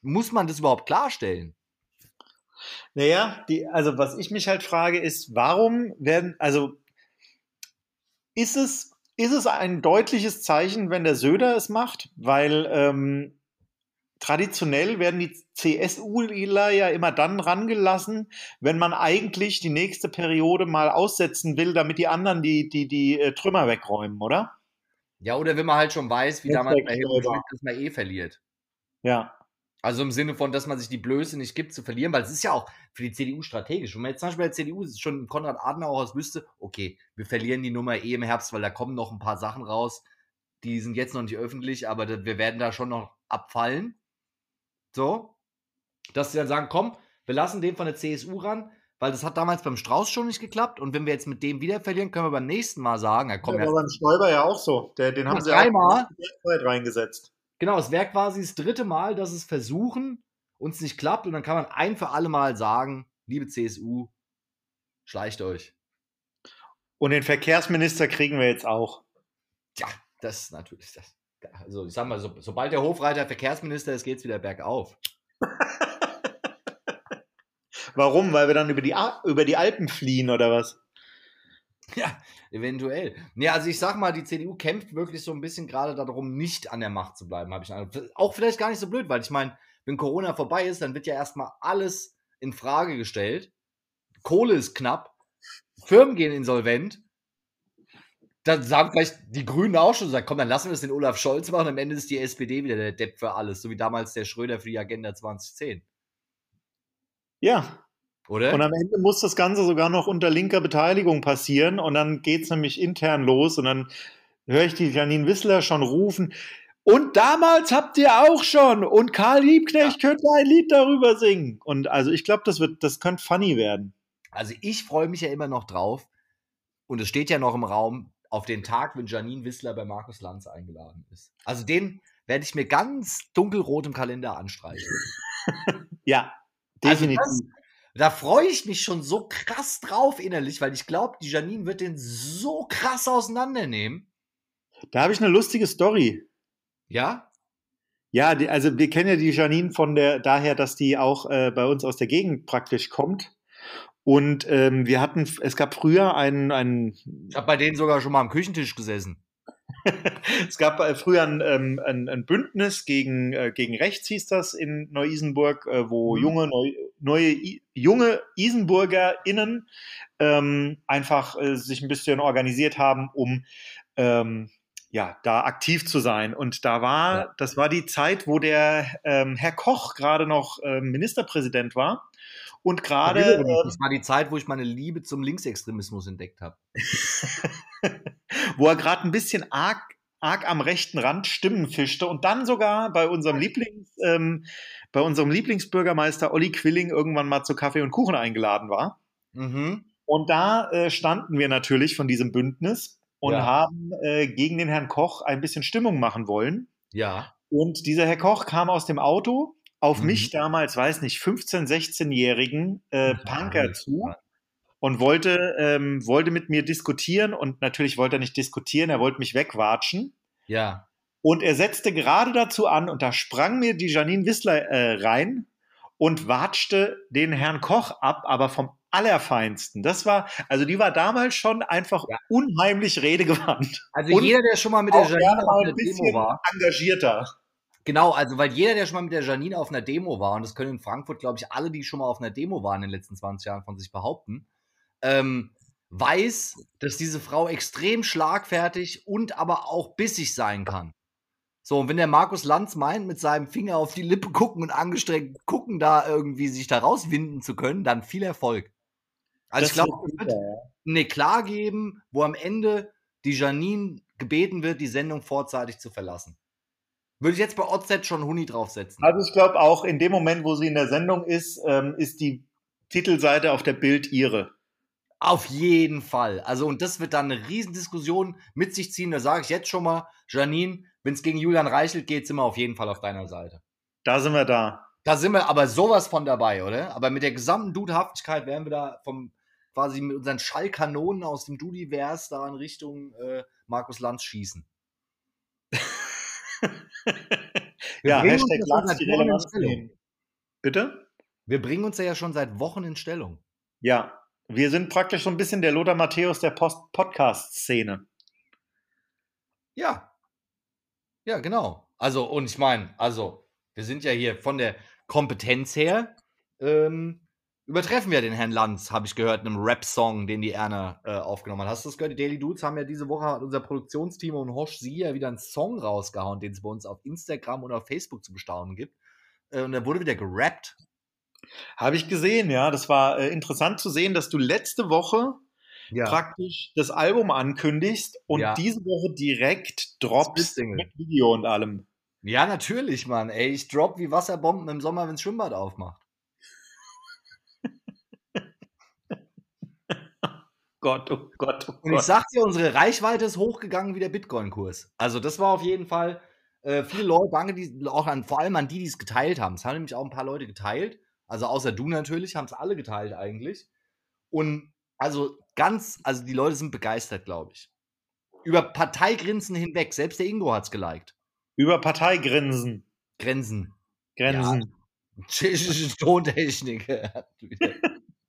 muss man das überhaupt klarstellen? Naja, die, also was ich mich halt frage, ist, warum werden, also ist es, ist es ein deutliches Zeichen, wenn der Söder es macht? Weil ähm, traditionell werden die CSUler ja immer dann rangelassen, wenn man eigentlich die nächste Periode mal aussetzen will, damit die anderen die, die, die äh, Trümmer wegräumen, oder? Ja, oder wenn man halt schon weiß, wie damals bei. Schmidt, dass man eh verliert. Ja. Also im Sinne von, dass man sich die Blöße nicht gibt zu verlieren, weil es ist ja auch für die CDU strategisch. Wenn man jetzt zum Beispiel bei der CDU schon Konrad Adenauer wüsste, okay, wir verlieren die Nummer eh im Herbst, weil da kommen noch ein paar Sachen raus, die sind jetzt noch nicht öffentlich, aber wir werden da schon noch abfallen. So, dass sie dann sagen, komm, wir lassen den von der CSU ran, weil das hat damals beim Strauß schon nicht geklappt und wenn wir jetzt mit dem wieder verlieren, können wir beim nächsten Mal sagen, ja komm, ja, war beim Stoiber ja auch so. Der, den haben sie dreimal. auch reingesetzt. Genau, es wäre quasi das dritte Mal, dass es versuchen, uns nicht klappt und dann kann man ein für alle Mal sagen, liebe CSU, schleicht euch. Und den Verkehrsminister kriegen wir jetzt auch. Tja, das ist natürlich das. Also ich sag mal, so, sobald der Hofreiter Verkehrsminister ist, geht's wieder bergauf. Warum? Weil wir dann über die, über die Alpen fliehen oder was? Ja, eventuell. Nee, also ich sag mal, die CDU kämpft wirklich so ein bisschen gerade darum, nicht an der Macht zu bleiben, habe ich Eindruck. Auch vielleicht gar nicht so blöd, weil ich meine, wenn Corona vorbei ist, dann wird ja erstmal alles in Frage gestellt. Kohle ist knapp, Firmen gehen insolvent. Dann sagen vielleicht die Grünen auch schon, sagen, komm, dann lassen wir es den Olaf Scholz machen. Am Ende ist die SPD wieder der Depp für alles, so wie damals der Schröder für die Agenda 2010. Ja. Oder? Und am Ende muss das Ganze sogar noch unter linker Beteiligung passieren und dann geht's nämlich intern los und dann höre ich die Janine Wissler schon rufen. Und damals habt ihr auch schon und Karl Liebknecht könnte ein Lied darüber singen. Und also ich glaube, das wird, das könnte funny werden. Also ich freue mich ja immer noch drauf, und es steht ja noch im Raum, auf den Tag, wenn Janine Wissler bei Markus Lanz eingeladen ist. Also den werde ich mir ganz dunkelrot im Kalender anstreichen. Ja, Also definitiv. das, da freue ich mich schon so krass drauf innerlich, weil ich glaube, die Janine wird den so krass auseinandernehmen. da habe ich eine lustige Story. Ja? Ja, die, also wir kennen ja die Janine von der daher, dass die auch äh, bei uns aus der Gegend praktisch kommt. Und ähm, wir hatten, es gab früher einen, einen Ich habe bei denen sogar schon mal am Küchentisch gesessen. es gab äh, früher ein, ähm, ein, ein Bündnis gegen, äh, gegen rechts, hieß das in Neu-Isenburg, äh, wo Mhm. junge, neu, neue, junge IsenburgerInnen ähm, einfach äh, sich ein bisschen organisiert haben, um ähm, ja, da aktiv zu sein. Und da war, Ja. das war die Zeit, wo der ähm, Herr Koch gerade noch ähm, Ministerpräsident war. Und gerade ähm, das war die Zeit, wo ich meine Liebe zum Linksextremismus entdeckt habe. wo er gerade ein bisschen arg, arg am rechten Rand Stimmen fischte und dann sogar bei unserem Lieblings, ähm, bei unserem Lieblingsbürgermeister Olli Quilling irgendwann mal zu Kaffee und Kuchen eingeladen war. Mhm. Und da äh, standen wir natürlich von diesem Bündnis und Ja. haben äh, gegen den Herrn Koch ein bisschen Stimmung machen wollen. Ja. Und dieser Herr Koch kam aus dem Auto auf Mhm. mich damals, weiß nicht, 15-, 16-jährigen äh, Punker zu und wollte, ähm, wollte mit mir diskutieren und natürlich wollte er nicht diskutieren, er wollte mich wegwatschen. Ja. Und er setzte gerade dazu an und da sprang mir die Janine Wissler äh, rein und watschte den Herrn Koch ab, aber vom Allerfeinsten. Das war, also die war damals schon einfach Ja. unheimlich redegewandt. Also Und jeder, der schon mal mit der Janine auf einer ein Demo war, engagierter. Genau, also weil jeder, der schon mal mit der Janine auf einer Demo war, und das können in Frankfurt, glaube ich, alle, die schon mal auf einer Demo waren in den letzten 20 Jahren von sich behaupten, ähm, weiß, dass diese Frau extrem schlagfertig und aber auch bissig sein kann. So, und wenn der Markus Lanz meint, mit seinem Finger auf die Lippe gucken und angestrengt gucken, da irgendwie sich da rauswinden zu können, dann viel Erfolg. Also Das ich glaube, es wird eine Klar geben, wo am Ende die Janine gebeten wird, die Sendung vorzeitig zu verlassen. Würde ich jetzt bei OZ schon Huni draufsetzen. Also ich glaube auch in dem Moment, wo sie in der Sendung ist, ähm, ist die Titelseite auf der Bild ihre. Auf jeden Fall. Also, und das wird dann eine Riesendiskussion mit sich ziehen. Da sage ich jetzt schon mal, Janine, wenn es gegen Julian Reichelt geht, sind wir auf jeden Fall auf deiner Seite. Da sind wir da. Da sind wir aber sowas von dabei, oder? Aber mit der gesamten Dudehaftigkeit werden wir da vom quasi mit unseren Schallkanonen aus dem Dudivers da in Richtung äh, Markus Lanz schießen. ja, Hashtag Lanz die Relevanz. Bitte? Wir bringen uns ja schon seit Wochen in Stellung. Ja, wir sind praktisch so ein bisschen der Lothar Matthäus der Post Podcast-Szene. Ja. Ja, genau. Also, und ich meine, also, wir sind ja hier von der Kompetenz her, ähm, übertreffen wir den Herrn Lanz, habe ich gehört, in einem Rap-Song, den die Erna äh, aufgenommen hat. Hast du das gehört? Die Daily Dudes haben ja diese Woche, unser Produktionsteam und Hosch Sie ja wieder einen Song rausgehauen, den es bei uns auf Instagram und auf Facebook zu bestaunen gibt. Äh, und da wurde wieder gerappt. Habe ich gesehen, ja. Das war äh, interessant zu sehen, dass du letzte Woche Ja. praktisch das Album ankündigst und Ja. diese Woche direkt droppst mit Video und allem. Ja, natürlich, Mann. Ey, ich drop wie Wasserbomben im Sommer, wenn's Schwimmbad aufmacht. Gott, oh Gott, oh Und ich Gott. sag dir, unsere Reichweite ist hochgegangen wie der Bitcoin-Kurs. Also, das war auf jeden Fall äh, viele Leute, danke, die, auch an, vor allem an die, die es geteilt haben. Es haben nämlich auch ein paar Leute geteilt. Also, außer du natürlich, haben es alle geteilt eigentlich. Und also ganz, also die Leute sind begeistert, glaube ich. Über Parteigrenzen hinweg. Selbst der Ingo hat's geliked. Über Parteigrinsen. Grenzen. Grenzen. Tschechische Tontechnik. hat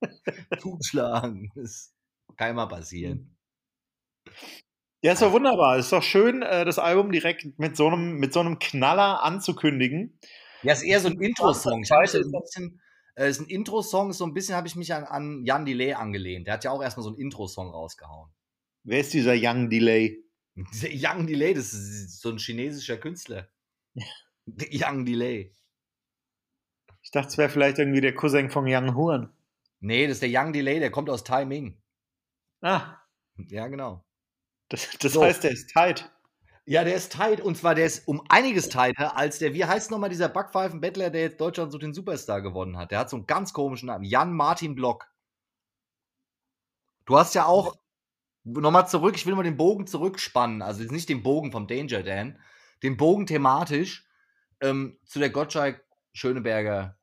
Zugeschlagen. Das kann mal passieren. Ja, ist doch wunderbar. Ist doch schön, äh, das Album direkt mit so einem, mit so einem Knaller anzukündigen. Ja, ist eher so ein Intro-Song. Ich Scheiße, weiß, ist ein bisschen, äh, ist ein Intro-Song, so ein bisschen habe ich mich an, an Jan Delay angelehnt. Der hat ja auch erstmal so einen Intro-Song rausgehauen. Wer ist dieser Young Delay? Dieser Young Delay, das ist so ein chinesischer Künstler. Young Delay. Ich dachte, es wäre vielleicht irgendwie der Cousin von Young Horn. Nee, das ist der Young Delay, der kommt aus Taiming. Ah, Ja, genau. das, das So. heißt, der ist tight. Ja, der ist tight und zwar der ist um einiges tighter als der, wie heißt nochmal dieser Backpfeifen-Bettler, der jetzt Deutschland so den Superstar gewonnen hat. Der hat so einen ganz komischen Namen. Jan Martin Block. Du hast ja auch, nochmal zurück, ich will mal den Bogen zurückspannen, also jetzt nicht den Bogen vom Danger Dan, den Bogen thematisch ähm, zu der Gottschalk-Schöneberger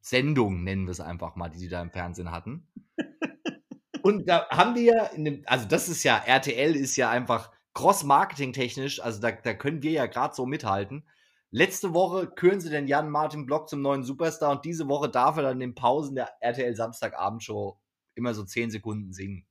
Sendung, nennen wir es einfach mal, die sie da im Fernsehen hatten. Und da haben wir ja, in dem, also das ist ja, RTL ist ja einfach cross-marketing-technisch, also da, da können wir ja gerade so mithalten. Letzte Woche küren sie den Jan Martin Block zum neuen Superstar und diese Woche darf er dann in den Pausen der RTL Samstagabendshow immer so 10 Sekunden singen.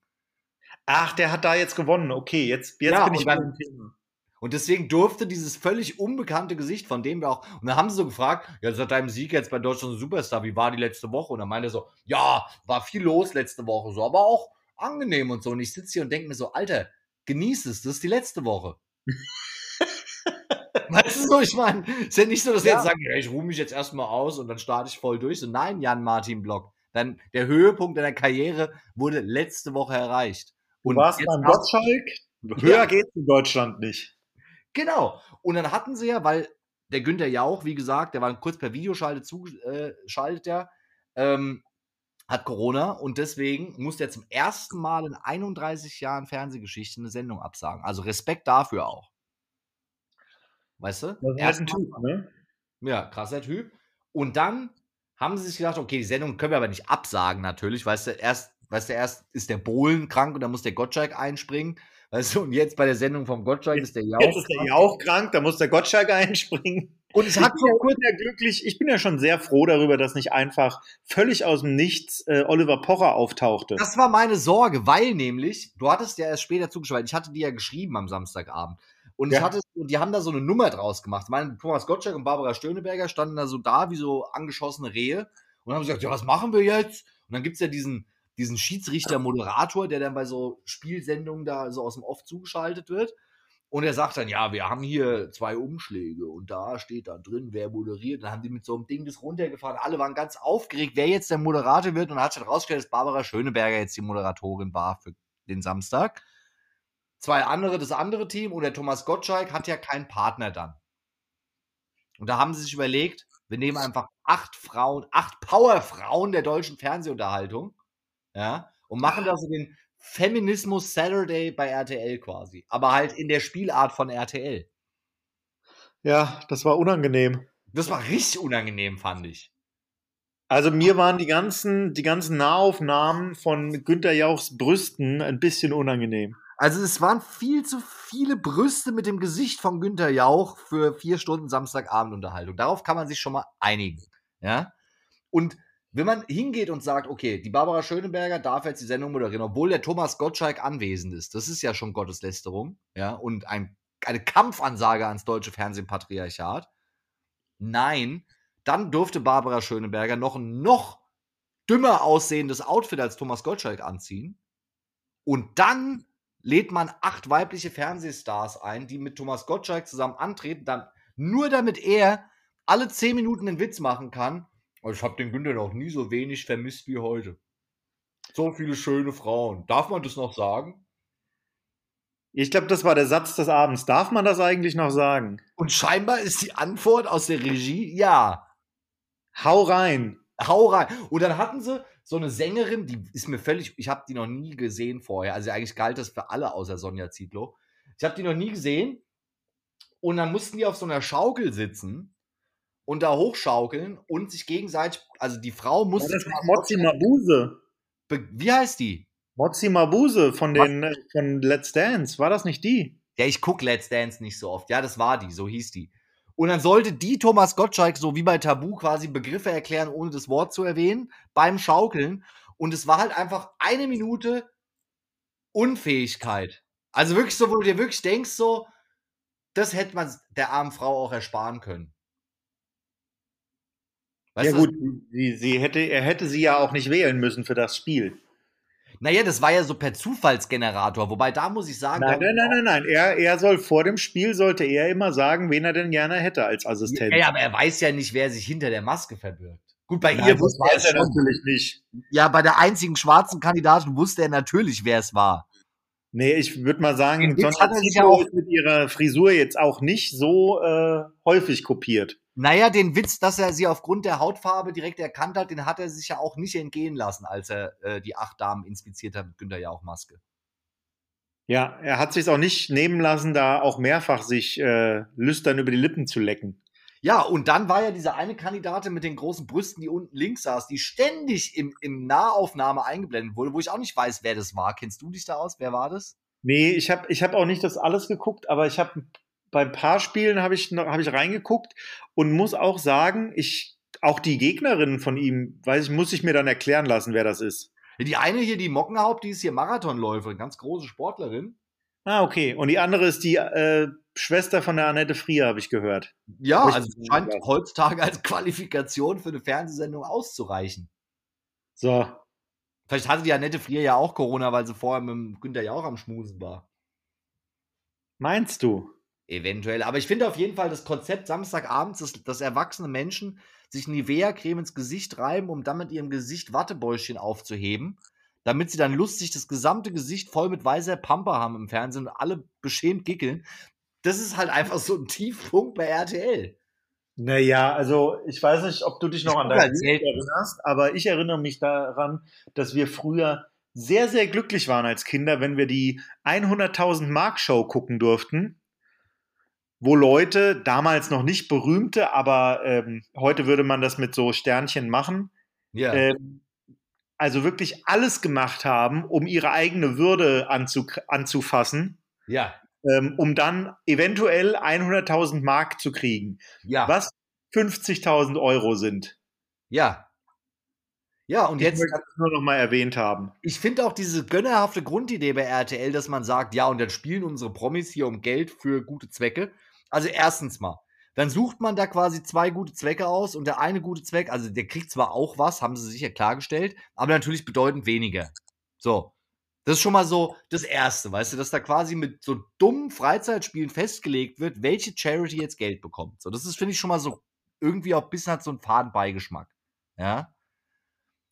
Ach, der hat da jetzt gewonnen. Okay, jetzt, jetzt Ja, bin ich beim Thema. Und deswegen durfte dieses völlig unbekannte Gesicht, von dem wir auch. Und dann haben sie so gefragt: Ja, seit deinem Sieg jetzt bei Deutschland Superstar, wie war die letzte Woche? Und dann meinte er so: Ja, war viel los letzte Woche, so, aber auch angenehm und so. Und ich sitze hier und denke mir so: Alter, genieß es, das ist die letzte Woche. weißt du so, ich meine, ist ja nicht so, dass Ja. jetzt sagen: ich ruhe mich jetzt erstmal aus und dann starte ich voll durch. So, nein, Jan-Martin Block. Dann der Höhepunkt deiner Karriere wurde letzte Woche erreicht. Du Und warst jetzt beim Gottschalk. Höher Ja. geht's in Deutschland nicht. Genau. Und dann hatten sie ja, weil der Günther Jauch, wie gesagt, der war kurz per Videoschalte zugeschaltet, ja, ähm, hat Corona und deswegen musste er zum ersten Mal in 31 Jahren Fernsehgeschichte eine Sendung absagen. Also Respekt dafür auch. Weißt du? Das ist ein Typ, ne? ja, krasser Typ. Und dann haben sie sich gedacht, okay, die Sendung können wir aber nicht absagen, natürlich. Weißt du, erst, weißt du, erst ist der Bohlen krank und dann muss der Gottschalk einspringen. Weißt du, und jetzt bei der Sendung vom Gottschalk ist der Jauch. Jetzt ist der Jauch krank, da muss der Gottschalk einspringen. Und es Ich hat so ja, kurz ich ja glücklich, ich bin ja schon sehr froh darüber, dass nicht einfach völlig aus dem Nichts äh, Oliver Pocher auftauchte. Das war meine Sorge, weil nämlich, du hattest ja erst später zugeschaltet, ich hatte die ja geschrieben am Samstagabend. Und ich Ja. hatte, und die haben da so eine Nummer draus gemacht. Ich meine, Thomas Gottschalk und Barbara Stöneberger standen da so da wie so angeschossene Rehe und haben gesagt, ja, was machen wir jetzt? Und dann gibt's ja diesen, diesen Schiedsrichter-Moderator, der dann bei so Spielsendungen da so aus dem Off zugeschaltet wird. Und er sagt dann, ja, wir haben hier zwei Umschläge und da steht dann drin, wer moderiert. Dann haben die mit so einem Ding das runtergefahren. Alle waren ganz aufgeregt, wer jetzt der Moderator wird. Und dann hat sich herausgestellt, dass Barbara Schöneberger jetzt die Moderatorin war für den Samstag. Zwei andere, das andere Team und der Thomas Gottschalk hat ja keinen Partner dann. Und da haben sie sich überlegt, wir nehmen einfach acht Frauen, acht Powerfrauen der deutschen Fernsehunterhaltung, ja, und machen da so den Feminismus Saturday bei RTL quasi. Aber halt in der Spielart von RTL. Ja, das war unangenehm. Das war richtig unangenehm, fand ich. Also mir waren die ganzen, die ganzen Nahaufnahmen von Günter Jauchs Brüsten ein bisschen unangenehm. Also es waren viel zu viele Brüste mit dem Gesicht von Günter Jauch für vier Stunden Samstagabendunterhaltung. Darauf kann man sich schon mal einigen. Ja. Und wenn man hingeht und sagt, okay, die Barbara Schöneberger darf jetzt die Sendung moderieren, obwohl der Thomas Gottschalk anwesend ist, das ist ja schon Gotteslästerung, ja, und ein, eine Kampfansage ans deutsche Fernsehpatriarchat. Nein, dann durfte Barbara Schöneberger noch ein noch dümmer aussehendes Outfit als Thomas Gottschalk anziehen. Und dann lädt man acht weibliche Fernsehstars ein, die mit Thomas Gottschalk zusammen antreten, dann nur damit er alle zehn Minuten einen Witz machen kann. Ich habe den Günther noch nie so wenig vermisst wie heute. So viele schöne Frauen. Darf man das noch sagen? Ich glaube, das war der Satz des Abends. Darf man das eigentlich noch sagen? Und scheinbar ist die Antwort aus der Regie ja. Hau rein. Hau rein. Und dann hatten sie so eine Sängerin, die ist mir völlig, ich habe die noch nie gesehen vorher. Also eigentlich galt das für alle außer Sonja Zietlow. Ich habe die noch nie gesehen. Und dann mussten die auf so einer Schaukel sitzen und da hochschaukeln und sich gegenseitig, also die Frau musste. Ja, das war Mozzi Mabuse. Wie heißt die? Mozzi Mabuse von den Was? von Let's Dance. War das nicht die? Ja, ich gucke Let's Dance nicht so oft. Ja, das war die, so hieß die. Und dann sollte die Thomas Gottschalk so wie bei Tabu quasi Begriffe erklären, ohne das Wort zu erwähnen, beim Schaukeln. Und es war halt einfach eine Minute Unfähigkeit. Also wirklich so, wo du dir wirklich denkst, so, das hätte man der armen Frau auch ersparen können. Weißt ja gut, sie, sie hätte, er hätte sie ja auch nicht wählen müssen für das Spiel. Naja, das war ja so per Zufallsgenerator, wobei da muss ich sagen. Nein, nein, nein, nein, nein. Er, er soll vor dem Spiel, sollte er immer sagen, wen er denn gerne hätte als Assistent. Ja, aber er weiß ja nicht, wer sich hinter der Maske verbirgt. Gut, bei nein, ihr wusste er es natürlich nicht. Ja, bei der einzigen schwarzen Kandidatin wusste er natürlich, wer es war. Nee, ich würde mal sagen, Sonja Zico ist mit ihrer Frisur jetzt auch nicht so äh, häufig kopiert. Naja, den Witz, dass er sie aufgrund der Hautfarbe direkt erkannt hat, den hat er sich ja auch nicht entgehen lassen, als er äh, die acht Damen inspiziert hat mit Günter Jauch Maske. Ja, er hat sich auch nicht nehmen lassen, da auch mehrfach sich äh, lüstern über die Lippen zu lecken. Ja, und dann war ja diese eine Kandidatin mit den großen Brüsten, die unten links saß, die ständig im, im Nahaufnahme eingeblendet wurde, wo ich auch nicht weiß, wer das war. Kennst du dich da aus? Wer war das? Nee, ich habe ich hab auch nicht das alles geguckt, aber ich habe bei ein paar Spielen habe ich, hab ich reingeguckt und muss auch sagen, ich, auch die Gegnerin von ihm, weiß ich, muss ich mir dann erklären lassen, wer das ist. Die eine hier, die Mockenhaupt, die ist hier Marathonläuferin, ganz große Sportlerin. Ah, okay. Und die andere ist die äh, Schwester von der Annette Frier, habe ich gehört. Ja, Richtig also scheint heutzutage als Qualifikation für eine Fernsehsendung auszureichen. So. Vielleicht hatte die Annette Frier ja auch Corona, weil sie vorher mit Günther Jauch am Schmusen war. Meinst du? Eventuell. Aber ich finde auf jeden Fall das Konzept Samstagabends, dass, dass erwachsene Menschen sich Nivea-Creme ins Gesicht reiben, um dann mit ihrem Gesicht Wattebäuschen aufzuheben, damit sie dann lustig das gesamte Gesicht voll mit weißer Pampe haben im Fernsehen und alle beschämt gickeln. Das ist halt einfach so ein Tiefpunkt bei RTL. Naja, also ich weiß nicht, ob du dich noch ich an dein Leben erinnerst, aber ich erinnere mich daran, dass wir früher sehr, sehr glücklich waren als Kinder, wenn wir die 100.000 Mark Show gucken durften wo Leute, damals noch nicht berühmte, aber ähm, heute würde man das mit so Sternchen machen, ja. ähm, also wirklich alles gemacht haben, um ihre eigene Würde anzu anzufassen, ja. ähm, um dann eventuell 100.000 Mark zu kriegen, ja. was 50.000 Euro sind. Ja. Ja, und ich jetzt. Ich das nur noch mal erwähnt haben. Ich finde auch diese gönnerhafte Grundidee bei RTL, dass man sagt, ja, und dann spielen unsere Promis hier um Geld für gute Zwecke. Also erstens mal, dann sucht man da quasi zwei gute Zwecke aus und der eine gute Zweck, also der kriegt zwar auch was, haben sie sicher klargestellt, aber natürlich bedeutend weniger. So. Das ist schon mal so das Erste, weißt du, dass da quasi mit so dummen Freizeitspielen festgelegt wird, welche Charity jetzt Geld bekommt. So, das ist, finde ich, schon mal so irgendwie auch ein bisschen hat so einen Fadenbeigeschmack. Ja.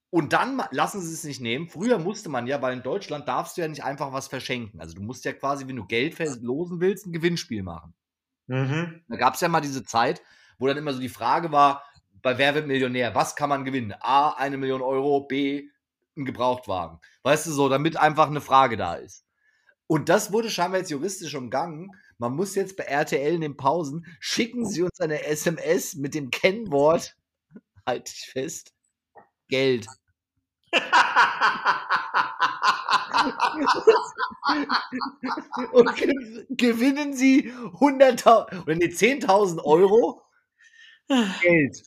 Und dann lassen sie es nicht nehmen. Früher musste man ja, weil in Deutschland darfst du ja nicht einfach was verschenken. Also du musst ja quasi, wenn du Geld verlosen willst, ein Gewinnspiel machen. Mhm. Da gab es ja mal diese Zeit, wo dann immer so die Frage war, bei Wer wird Millionär, was kann man gewinnen? A, eine Million Euro, B, einen Gebrauchtwagen. Weißt du so, damit einfach eine Frage da ist. Und das wurde scheinbar jetzt juristisch umgangen. Man muss jetzt bei RTL in den Pausen, schicken Sie uns eine SMS mit dem Kennwort, halt dich fest, Geld. Und gewinnen Sie 100.000 oder nee, 10.000 Euro Geld.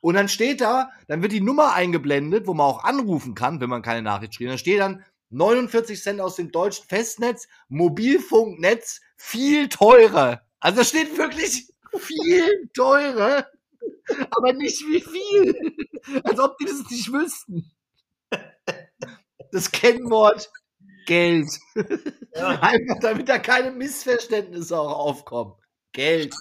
Und dann steht da, dann wird die Nummer eingeblendet, wo man auch anrufen kann, wenn man keine Nachricht schreibt. Dann steht dann 49 Cent aus dem deutschen Festnetz, Mobilfunknetz, viel teurer. Also da steht wirklich viel teurer, aber nicht wie viel. Als ob die das nicht wüssten. Das Kennwort Geld. Ja. Einfach damit da keine Missverständnisse auch aufkommen. Geld.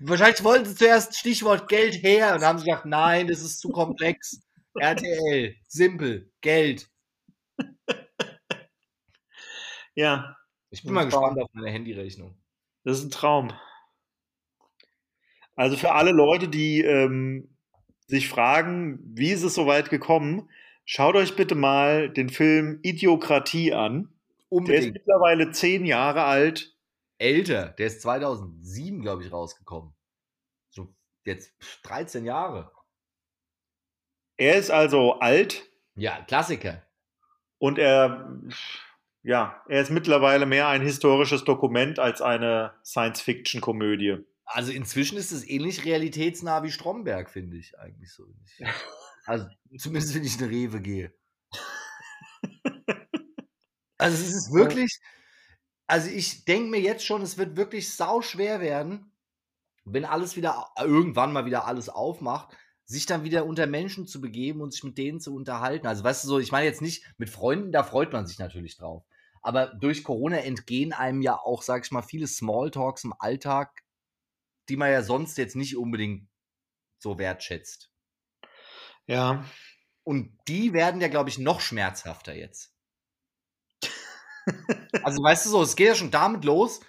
Wahrscheinlich wollten sie zuerst Stichwort Geld her und haben sie gesagt, nein, das ist zu komplex. RTL, simpel, Geld. Ja. Ich bin mal gespannt auf meine Handyrechnung. Das ist ein Traum. Also für alle Leute, die ähm, sich fragen, wie ist es so weit gekommen, schaut euch bitte mal den Film Idiokratie an. Unbedingt. Der ist mittlerweile zehn Jahre alt. Älter, der ist 2007, glaube ich, rausgekommen. So jetzt 13 Jahre. Er ist also alt. Ja, Klassiker. Und er ja, er ist mittlerweile mehr ein historisches Dokument als eine Science-Fiction-Komödie. Also inzwischen ist es ähnlich realitätsnah wie Stromberg, finde ich eigentlich so. Also zumindest wenn ich in eine Rewe gehe. Also es ist wirklich, also ich denke mir jetzt schon, es wird wirklich sau schwer werden, wenn alles wieder, irgendwann mal wieder alles aufmacht, sich dann wieder unter Menschen zu begeben und sich mit denen zu unterhalten. Also weißt du so, ich meine jetzt nicht mit Freunden, da freut man sich natürlich drauf. Aber durch Corona entgehen einem ja auch, sag ich mal, viele Smalltalks im Alltag, die man ja sonst jetzt nicht unbedingt so wertschätzt. Ja. Und die werden ja, glaube ich, noch schmerzhafter jetzt. also, weißt du so, es geht ja schon damit los,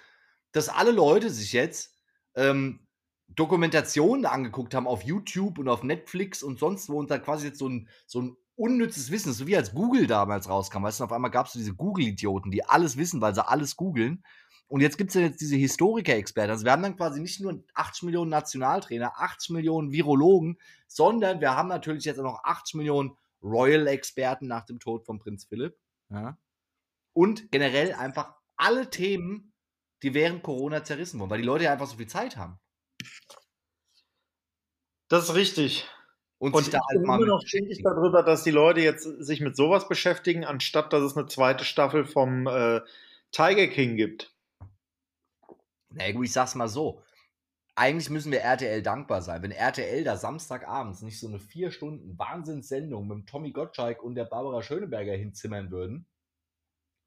dass alle Leute sich jetzt ähm, Dokumentationen angeguckt haben auf YouTube und auf Netflix und sonst wo und da quasi jetzt so ein, so ein unnützes Wissen, so wie als Google damals rauskam, weißt du, auf einmal gab es so diese Google-Idioten, die alles wissen, weil sie alles googeln. Und jetzt gibt es ja jetzt diese Historiker-Experten. Also wir haben dann quasi nicht nur 80 Millionen Nationaltrainer, 80 Millionen Virologen, sondern wir haben natürlich jetzt auch noch 80 Millionen Royal-Experten nach dem Tod von Prinz Philipp. Ja. Und generell einfach alle Themen, die während Corona zerrissen wurden, weil die Leute ja einfach so viel Zeit haben. Das ist richtig. Und, und ich bin immer noch stinkig darüber, dass die Leute jetzt sich mit sowas beschäftigen, anstatt dass es eine zweite Staffel vom äh, Tiger King gibt. Na gut, ich sag's mal so. Eigentlich müssen wir RTL dankbar sein. Wenn RTL da Samstagabends nicht so eine vier Stunden Wahnsinnssendung mit dem Tommy Gottschalk und der Barbara Schöneberger hinzimmern würden,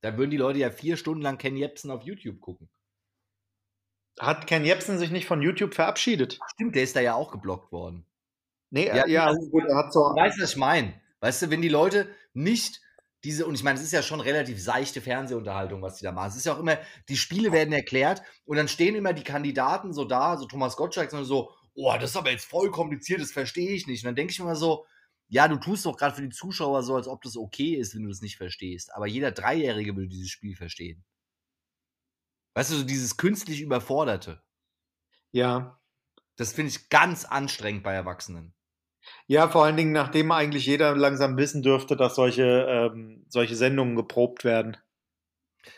dann würden die Leute ja vier Stunden lang Ken Jebsen auf YouTube gucken. Hat Ken Jebsen sich nicht von YouTube verabschiedet? Stimmt, der ist da ja auch geblockt worden. Nee, ja, ja also gut, er hat so. Weißt du, was ich meine? Weißt du, wenn die Leute nicht diese, und ich meine, es ist ja schon relativ seichte Fernsehunterhaltung, was die da machen. Es ist ja auch immer, die Spiele werden erklärt und dann stehen immer die Kandidaten so da, so Thomas Gottschalk, sondern so, oh, das ist aber jetzt voll kompliziert, das verstehe ich nicht. Und dann denke ich mir mal so, ja, du tust doch gerade für die Zuschauer so, als ob das okay ist, wenn du das nicht verstehst. Aber jeder Dreijährige will dieses Spiel verstehen. Weißt du, so dieses künstlich Überforderte. Ja. Das finde ich ganz anstrengend bei Erwachsenen. Ja, vor allen Dingen, nachdem eigentlich jeder langsam wissen dürfte, dass solche, ähm, solche Sendungen geprobt werden.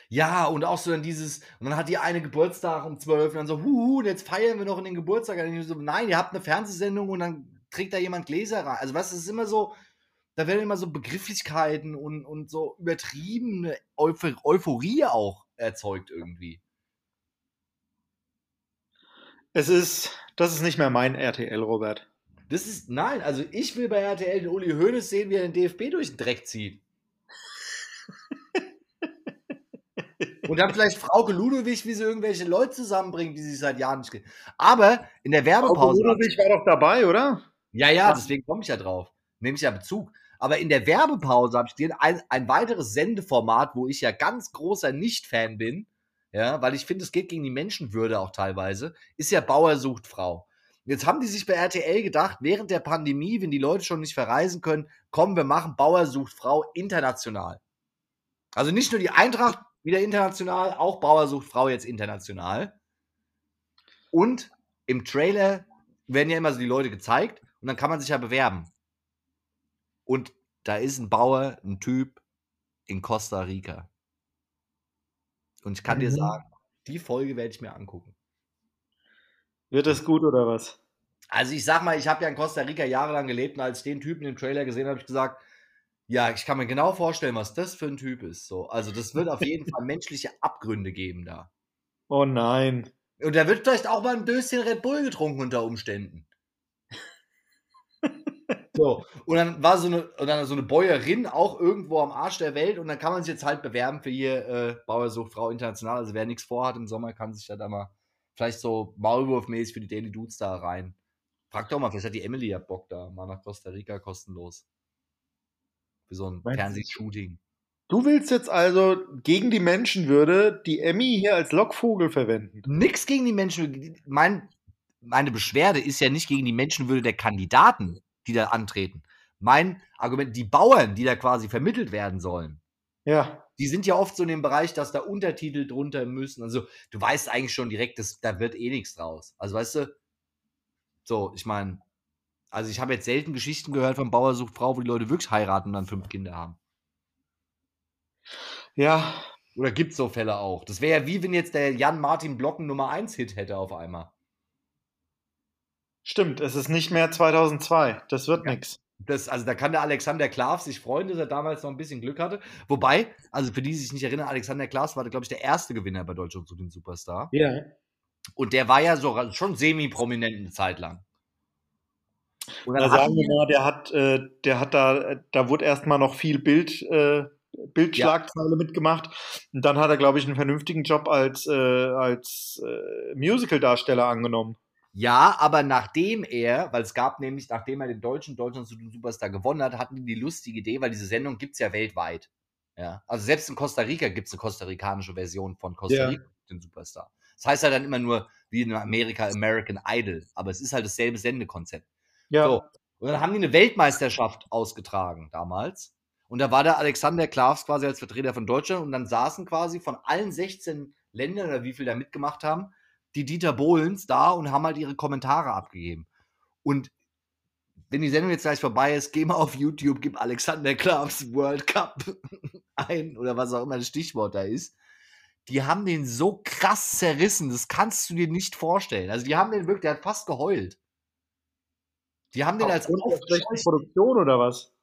Ja, und auch so dann dieses, und dann hat die eine Geburtstag um 12 und dann so, huhu, und jetzt feiern wir noch in den Geburtstag. Und so, nein, ihr habt eine Fernsehsendung und dann trägt da jemand Gläser rein. Also, was ist immer so, da werden immer so Begrifflichkeiten und, und so übertriebene Euphorie auch erzeugt irgendwie. Es ist, das ist nicht mehr mein RTL, Robert. Das ist, nein, also ich will bei RTL den Uli Hoeneß sehen, wie er den DFB durch den Dreck zieht. Und dann vielleicht Frauke Ludowig, wie sie irgendwelche Leute zusammenbringt, die sie seit Jahren nicht kennen. Aber in der Werbepause. Frauke Ludowig war doch dabei, oder? Ja, ja, deswegen komme ich ja drauf. Nehme ich ja Bezug. Aber in der Werbepause habe ich dir ein, ein weiteres Sendeformat, wo ich ja ganz großer Nicht-Fan bin, ja, weil ich finde, es geht gegen die Menschenwürde auch teilweise, ist ja Bauer sucht Frau. Jetzt haben die sich bei RTL gedacht, während der Pandemie, wenn die Leute schon nicht verreisen können, kommen wir machen Bauer sucht Frau international. Also nicht nur die Eintracht wieder international, auch Bauer sucht Frau jetzt international. Und im Trailer werden ja immer so die Leute gezeigt und dann kann man sich ja bewerben. Und da ist ein Bauer, ein Typ in Costa Rica. Und ich kann mhm. dir sagen, die Folge werde ich mir angucken. Wird das gut oder was? Also ich sag mal, ich habe ja in Costa Rica jahrelang gelebt und als ich den Typen im Trailer gesehen habe, habe ich gesagt, ja, ich kann mir genau vorstellen, was das für ein Typ ist. So, also das wird auf jeden Fall menschliche Abgründe geben da. Oh nein. Und da wird vielleicht auch mal ein Döschen Red Bull getrunken unter Umständen. So, und dann war so eine, und dann so eine Bäuerin auch irgendwo am Arsch der Welt und dann kann man sich jetzt halt bewerben für hier äh, Bauersucht Frau International. Also wer nichts vorhat im Sommer, kann sich da mal vielleicht so Maulwurfmäßig für die Daily Dudes da rein. Frag doch mal, vielleicht hat die Emily ja Bock da, mal nach Costa Rica kostenlos. Für so ein Fernsehshooting. Du willst jetzt also gegen die Menschenwürde die Emmy hier als Lockvogel verwenden? Nix gegen die Menschenwürde. Mein, meine Beschwerde ist ja nicht gegen die Menschenwürde der Kandidaten die da antreten. Mein Argument, die Bauern, die da quasi vermittelt werden sollen, ja. die sind ja oft so in dem Bereich, dass da Untertitel drunter müssen. Also du weißt eigentlich schon direkt, dass, da wird eh nichts draus. Also weißt du, so, ich meine, also ich habe jetzt selten Geschichten gehört von Bauer sucht Frau, wo die Leute wirklich heiraten und dann fünf Kinder haben. Ja. Oder gibt es so Fälle auch? Das wäre ja wie wenn jetzt der Jan Martin Blocken Nummer 1 Hit hätte auf einmal. Stimmt, es ist nicht mehr 2002. Das wird ja. nichts. Das, also da kann der Alexander Klaas sich freuen, dass er damals noch ein bisschen Glück hatte. Wobei, also für die, die sich nicht erinnern, Alexander Klaas war, glaube ich, der erste Gewinner bei Deutschland zu den Superstar. Ja. Und der war ja so schon semi-prominent eine Zeit lang. Da sagen wir mal, der hat, äh, der hat da, da wurde erstmal noch viel Bild, äh, Bildschlagzeile ja. mitgemacht. Und dann hat er, glaube ich, einen vernünftigen Job als, äh, als äh, Musical-Darsteller angenommen. Ja, aber nachdem er, weil es gab nämlich, nachdem er den deutschen Deutschland Superstar gewonnen hat, hatten die die lustige Idee, weil diese Sendung gibt es ja weltweit. Ja, also selbst in Costa Rica gibt es eine kostarikanische Version von Costa Rica, ja. den Superstar. Das heißt ja dann immer nur wie in Amerika American Idol, aber es ist halt dasselbe Sendekonzept. Ja. So. Und dann haben die eine Weltmeisterschaft ausgetragen damals. Und da war der Alexander Klavs quasi als Vertreter von Deutschland und dann saßen quasi von allen 16 Ländern oder wie viel da mitgemacht haben, die Dieter Bohlens da und haben halt ihre Kommentare abgegeben. Und wenn die Sendung jetzt gleich vorbei ist, geh mal auf YouTube, gib Alexander Klavs World Cup ein oder was auch immer das Stichwort da ist. Die haben den so krass zerrissen, das kannst du dir nicht vorstellen. Also die haben den wirklich, der hat fast geheult. Die haben den als Produktion oder was?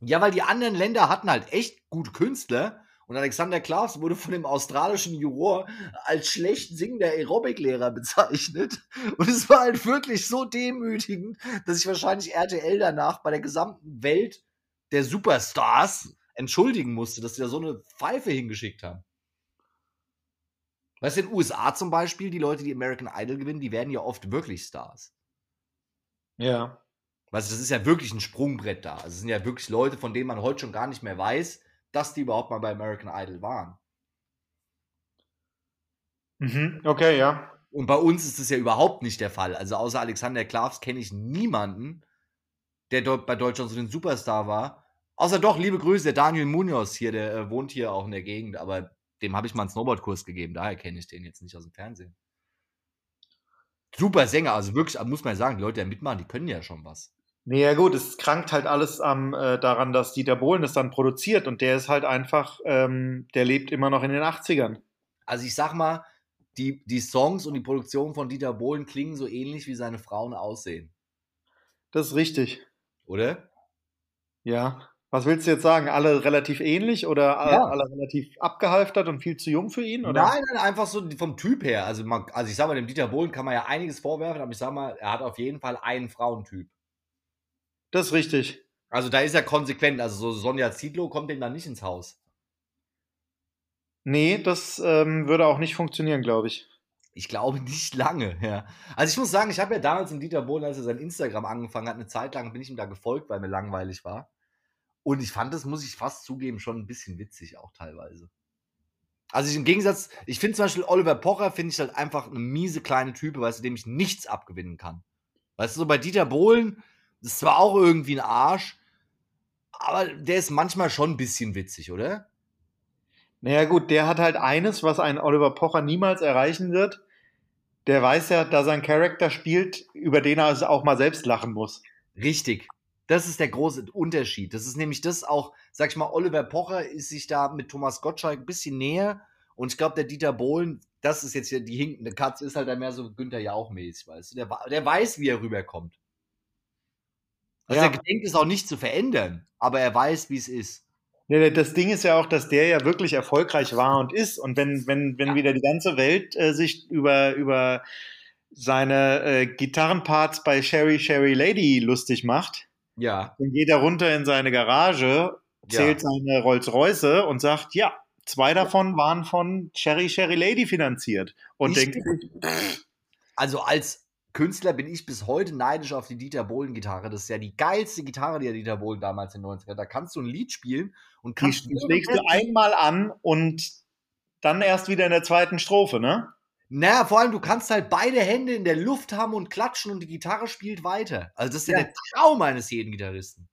Ja, weil die anderen Länder hatten halt echt gute Künstler und Alexander Klaas wurde von dem australischen Juror als schlecht singender Aerobic-Lehrer bezeichnet. Und es war halt wirklich so demütigend, dass sich wahrscheinlich RTL danach bei der gesamten Welt der Superstars entschuldigen musste, dass sie da so eine Pfeife hingeschickt haben. Weißt du, in den USA zum Beispiel, die Leute, die American Idol gewinnen, die werden ja oft wirklich Stars. Ja. Weißt du, das ist ja wirklich ein Sprungbrett da. Also es sind ja wirklich Leute, von denen man heute schon gar nicht mehr weiß, dass die überhaupt mal bei American Idol waren. Mhm, okay, ja. Und bei uns ist das ja überhaupt nicht der Fall. Also außer Alexander Klavs kenne ich niemanden, der dort bei Deutschland so ein Superstar war. Außer doch, liebe Grüße, der Daniel Munoz hier, der äh, wohnt hier auch in der Gegend, aber dem habe ich mal einen Snowboardkurs gegeben, daher kenne ich den jetzt nicht aus dem Fernsehen. Super Sänger, also wirklich, muss man sagen, die Leute, die mitmachen, die können ja schon was. Nee, ja gut, es krankt halt alles am, äh, daran, dass Dieter Bohlen das dann produziert und der ist halt einfach, ähm, der lebt immer noch in den 80ern. Also ich sag mal, die, die Songs und die Produktion von Dieter Bohlen klingen so ähnlich, wie seine Frauen aussehen. Das ist richtig. Oder? Ja. Was willst du jetzt sagen? Alle relativ ähnlich oder alle, ja. alle relativ abgehalftert und viel zu jung für ihn? Oder? Nein, nein, einfach so vom Typ her. Also, man, also ich sag mal, dem Dieter Bohlen kann man ja einiges vorwerfen, aber ich sag mal, er hat auf jeden Fall einen Frauentyp. Das ist richtig. Also da ist er konsequent. Also so Sonja Zietlow kommt dem dann nicht ins Haus. Nee, das ähm, würde auch nicht funktionieren, glaube ich. Ich glaube nicht lange, ja. Also ich muss sagen, ich habe ja damals im Dieter Bohlen, als er sein Instagram angefangen hat, eine Zeit lang bin ich ihm da gefolgt, weil mir langweilig war. Und ich fand das, muss ich fast zugeben, schon ein bisschen witzig auch teilweise. Also ich, im Gegensatz, ich finde zum Beispiel Oliver Pocher, finde ich halt einfach eine miese kleine Type, weißt du, dem ich nichts abgewinnen kann. Weißt du, so bei Dieter Bohlen, das ist zwar auch irgendwie ein Arsch, aber der ist manchmal schon ein bisschen witzig, oder? Naja, gut, der hat halt eines, was ein Oliver Pocher niemals erreichen wird. Der weiß ja, dass er einen Charakter spielt, über den er auch mal selbst lachen muss. Richtig. Das ist der große Unterschied. Das ist nämlich das auch, sag ich mal, Oliver Pocher ist sich da mit Thomas Gottschalk ein bisschen näher. Und ich glaube, der Dieter Bohlen, das ist jetzt hier die hinkende Katze, ist halt mehr so Günther Jauch-mäßig, weißt du? Der, der weiß, wie er rüberkommt. Also ja. er gedenkt es auch nicht zu verändern, aber er weiß, wie es ist. Ja, das Ding ist ja auch, dass der ja wirklich erfolgreich war und ist. Und wenn, wenn, wenn ja. wieder die ganze Welt äh, sich über, über seine äh, Gitarrenparts bei Sherry Sherry Lady lustig macht, ja. Dann geht er runter in seine Garage, zählt ja. seine Rolls-Royce und sagt, ja, zwei davon waren von Cherry Cherry Lady finanziert. Und ich denkt also als Künstler bin ich bis heute neidisch auf die Dieter Bohlen-Gitarre. Das ist ja die geilste Gitarre, die der Dieter Bohlen damals in den 90ern. Da kannst du ein Lied spielen und kannst. Die schlägst du einmal an und dann erst wieder in der zweiten Strophe, ne? Naja, vor allem, du kannst halt beide Hände in der Luft haben und klatschen und die Gitarre spielt weiter. Also, das ist ja, ja der Traum eines jeden Gitarristen.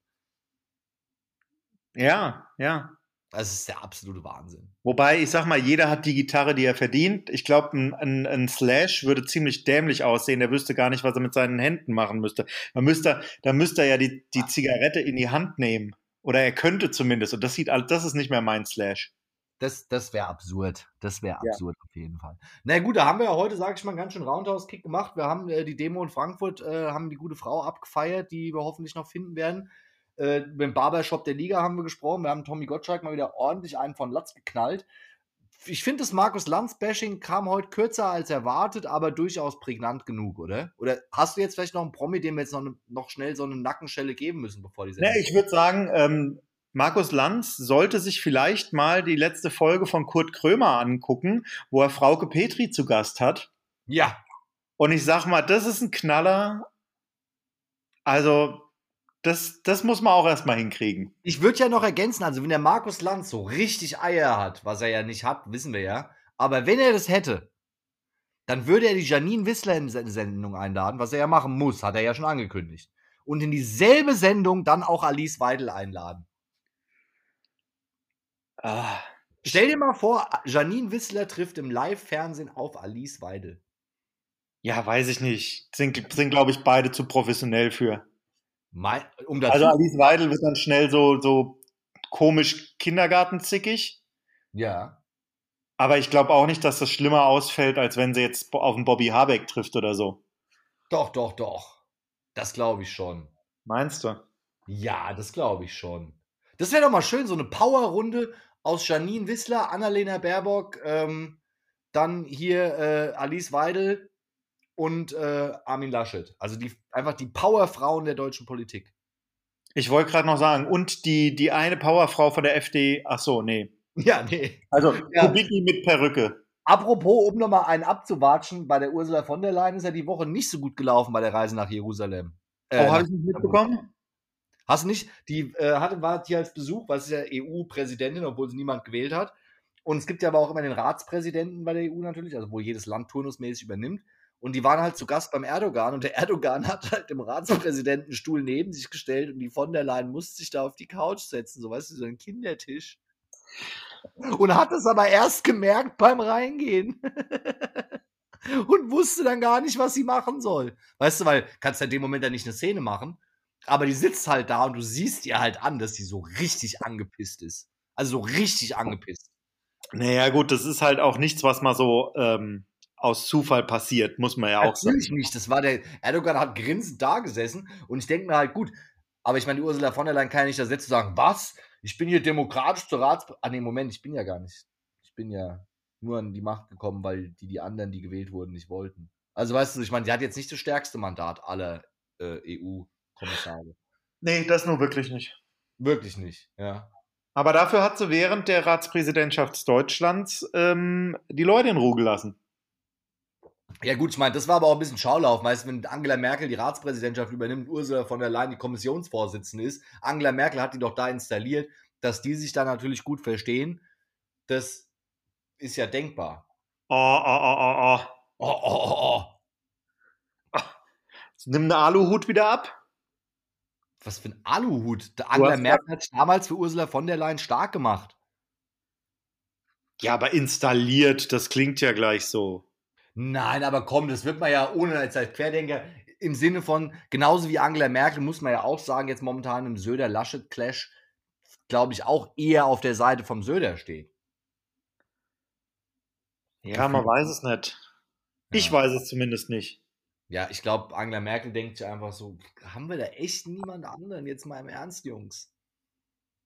Ja, ja. Das ist der absolute Wahnsinn. Wobei, ich sag mal, jeder hat die Gitarre, die er verdient. Ich glaube, ein, ein, ein, Slash würde ziemlich dämlich aussehen. Der wüsste gar nicht, was er mit seinen Händen machen müsste. Man müsste, da müsste er ja die, die Zigarette in die Hand nehmen. Oder er könnte zumindest. Und das sieht, das ist nicht mehr mein Slash. Das, das wäre absurd. Das wäre absurd ja. auf jeden Fall. Na gut, da haben wir ja heute, sage ich mal, ganz schön Roundhouse-Kick gemacht. Wir haben äh, die Demo in Frankfurt, äh, haben die gute Frau abgefeiert, die wir hoffentlich noch finden werden. Äh, beim Barbershop der Liga haben wir gesprochen. Wir haben Tommy Gottschalk mal wieder ordentlich einen von Latz geknallt. Ich finde, das Markus Lanz-Bashing kam heute kürzer als erwartet, aber durchaus prägnant genug, oder? Oder hast du jetzt vielleicht noch einen Promi, dem wir jetzt noch, ne, noch schnell so eine Nackenschelle geben müssen, bevor die Sendung. Nee, ich würde sagen, ähm, Markus Lanz sollte sich vielleicht mal die letzte Folge von Kurt Krömer angucken, wo er Frauke Petri zu Gast hat. Ja. Und ich sag mal, das ist ein Knaller. Also, das, das muss man auch erstmal hinkriegen. Ich würde ja noch ergänzen, also wenn der Markus Lanz so richtig Eier hat, was er ja nicht hat, wissen wir ja, aber wenn er das hätte, dann würde er die Janine Wissler in seine Sendung einladen, was er ja machen muss, hat er ja schon angekündigt. Und in dieselbe Sendung dann auch Alice Weidel einladen. Ah. Stell dir mal vor, Janine Wissler trifft im Live-Fernsehen auf Alice Weidel. Ja, weiß ich nicht. Sind, sind glaube ich, beide zu professionell für. Mein, um also Alice Weidel wird dann schnell so, so komisch kindergartenzickig. Ja. Aber ich glaube auch nicht, dass das schlimmer ausfällt, als wenn sie jetzt auf einen Bobby Habeck trifft oder so. Doch, doch, doch. Das glaube ich schon. Meinst du? Ja, das glaube ich schon. Das wäre doch mal schön, so eine Powerrunde aus Janine Wissler, Annalena Baerbock, ähm, dann hier äh, Alice Weidel und äh, Armin Laschet. Also die, einfach die Powerfrauen der deutschen Politik. Ich wollte gerade noch sagen, und die, die eine Powerfrau von der FD, ach so, nee. Ja, nee. Also ja. Kubicki mit Perücke. Apropos, um nochmal einen abzuwatschen, bei der Ursula von der Leyen ist ja die Woche nicht so gut gelaufen bei der Reise nach Jerusalem. Äh, oh, habe ich nicht mitbekommen? Hast du nicht? Die äh, hatte, war hier als Besuch, weil sie ist ja EU-Präsidentin, obwohl sie niemand gewählt hat. Und es gibt ja aber auch immer den Ratspräsidenten bei der EU natürlich, also wo jedes Land turnusmäßig übernimmt. Und die waren halt zu Gast beim Erdogan und der Erdogan hat halt im Ratspräsidentenstuhl neben sich gestellt und die von der Leyen musste sich da auf die Couch setzen, so weißt du, so ein Kindertisch. Und hat es aber erst gemerkt beim Reingehen. und wusste dann gar nicht, was sie machen soll. Weißt du, weil kannst ja in dem Moment ja nicht eine Szene machen. Aber die sitzt halt da und du siehst ihr halt an, dass sie so richtig angepisst ist. Also so richtig angepisst. Naja, gut, das ist halt auch nichts, was mal so ähm, aus Zufall passiert, muss man ja auch sagen. Natürlich nicht. Das war der Erdogan hat grinsend da gesessen und ich denke mir halt, gut, aber ich meine, die Ursula von der Leyen kann ja nicht da sitzen und sagen, was? Ich bin hier demokratisch zur Rats... Ah, nee, Moment, ich bin ja gar nicht. Ich bin ja nur an die Macht gekommen, weil die, die anderen, die gewählt wurden, nicht wollten. Also weißt du, ich meine, die hat jetzt nicht das stärkste Mandat aller äh, EU Kommissare. Nee, das nur wirklich nicht. Wirklich nicht, ja. Aber dafür hat sie während der Ratspräsidentschaft Deutschlands ähm, die Leute in Ruhe gelassen. Ja, gut, ich meine, das war aber auch ein bisschen Schaulauf. Meist, wenn Angela Merkel die Ratspräsidentschaft übernimmt, Ursula von der Leyen die Kommissionsvorsitzende ist. Angela Merkel hat die doch da installiert, dass die sich da natürlich gut verstehen. Das ist ja denkbar. Oh, oh, oh, oh, oh. Oh, oh, oh, oh. Nimm einen Aluhut wieder ab. Was für ein Aluhut. Der Angela Merkel hat sich damals für Ursula von der Leyen stark gemacht. Ja, aber installiert, das klingt ja gleich so. Nein, aber komm, das wird man ja ohne als Querdenker im Sinne von, genauso wie Angela Merkel, muss man ja auch sagen, jetzt momentan im Söder-Laschet-Clash, glaube ich, auch eher auf der Seite vom Söder steht. Ja, man weiß es nicht. Ich Ja. weiß es zumindest nicht. Ja, ich glaube, Angela Merkel denkt sich einfach so, haben wir da echt niemand anderen? Jetzt mal im Ernst, Jungs.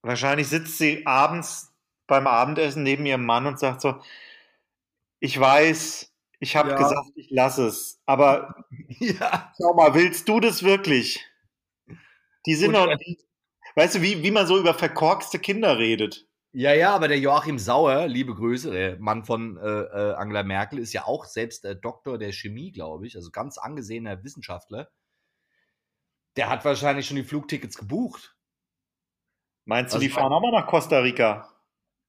Wahrscheinlich sitzt sie abends beim Abendessen neben ihrem Mann und sagt so, ich weiß, ich habe Ja. gesagt, ich lasse es, aber ja. schau mal, willst du das wirklich? Die sind doch, weißt du, wie, wie man so über verkorkste Kinder redet. Ja, ja, aber der Joachim Sauer, liebe Grüße, der Mann von äh, äh, Angela Merkel, ist ja auch selbst äh, Doktor der Chemie, glaube ich, also ganz angesehener Wissenschaftler. Der hat wahrscheinlich schon die Flugtickets gebucht. Meinst du, Also die fahren auch mal nach Costa Rica?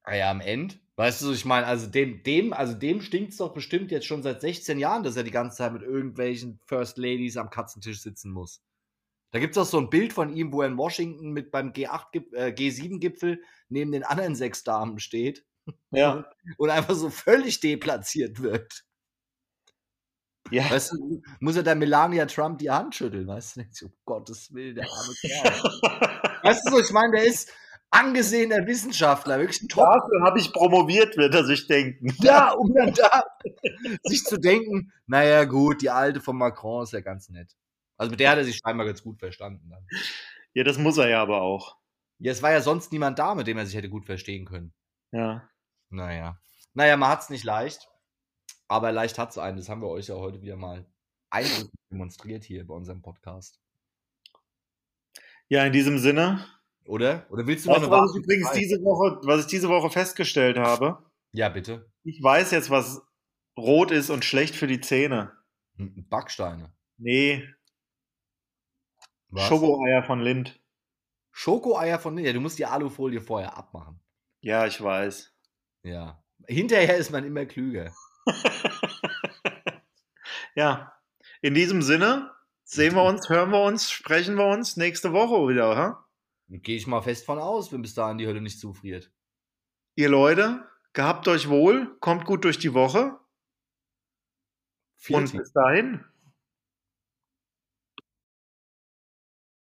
Ah ja, am Ende. Weißt du, ich meine, also dem, dem, also dem stinkt's doch bestimmt jetzt schon seit 16 Jahren, dass er die ganze Zeit mit irgendwelchen First Ladies am Katzentisch sitzen muss. Da gibt's auch so ein Bild von ihm, wo er in Washington mit beim G8, -Gip- äh, G7-Gipfel neben den anderen sechs Damen steht Ja. und einfach so völlig deplatziert wird. Ja. Weißt du, muss er da Melania Trump die Hand schütteln, weißt du? Denkst du, Um Gottes Willen, der arme Kerl. Weißt du so, ich meine, der ist angesehener Wissenschaftler, wirklich ein Top. Dafür habe ich promoviert, wird er sich denken. Ja, um dann da sich zu denken, naja, gut, die alte von Macron ist ja ganz nett. Also mit der hat er sich scheinbar ganz gut verstanden dann. Ja, das muss er ja aber auch. Ja, es war ja sonst niemand da, mit dem er sich hätte gut verstehen können. Ja. Naja. Naja, man hat's nicht leicht. Aber leicht hat's einen. Das haben wir euch ja heute wieder mal eindrücklich demonstriert hier bei unserem Podcast. Ja, in diesem Sinne. Oder? Oder willst du noch eine du, was ich übrigens diese Woche, was ich diese Woche festgestellt habe? Ja, bitte. Ich weiß jetzt, was rot ist und schlecht für die Zähne. Hm, Backsteine. Nee, Was? Schokoeier von Lind. Schokoeier von ja, du musst die Alufolie vorher abmachen. Ja, ich weiß. Ja. Hinterher ist man immer klüger. ja, in diesem Sinne sehen wir uns, hören wir uns, sprechen wir uns nächste Woche wieder, ha? Gehe ich mal fest von aus, wenn bis dahin die Hölle nicht zufriert. Ihr Leute, gehabt euch wohl, kommt gut durch die Woche Vielen und bis dahin.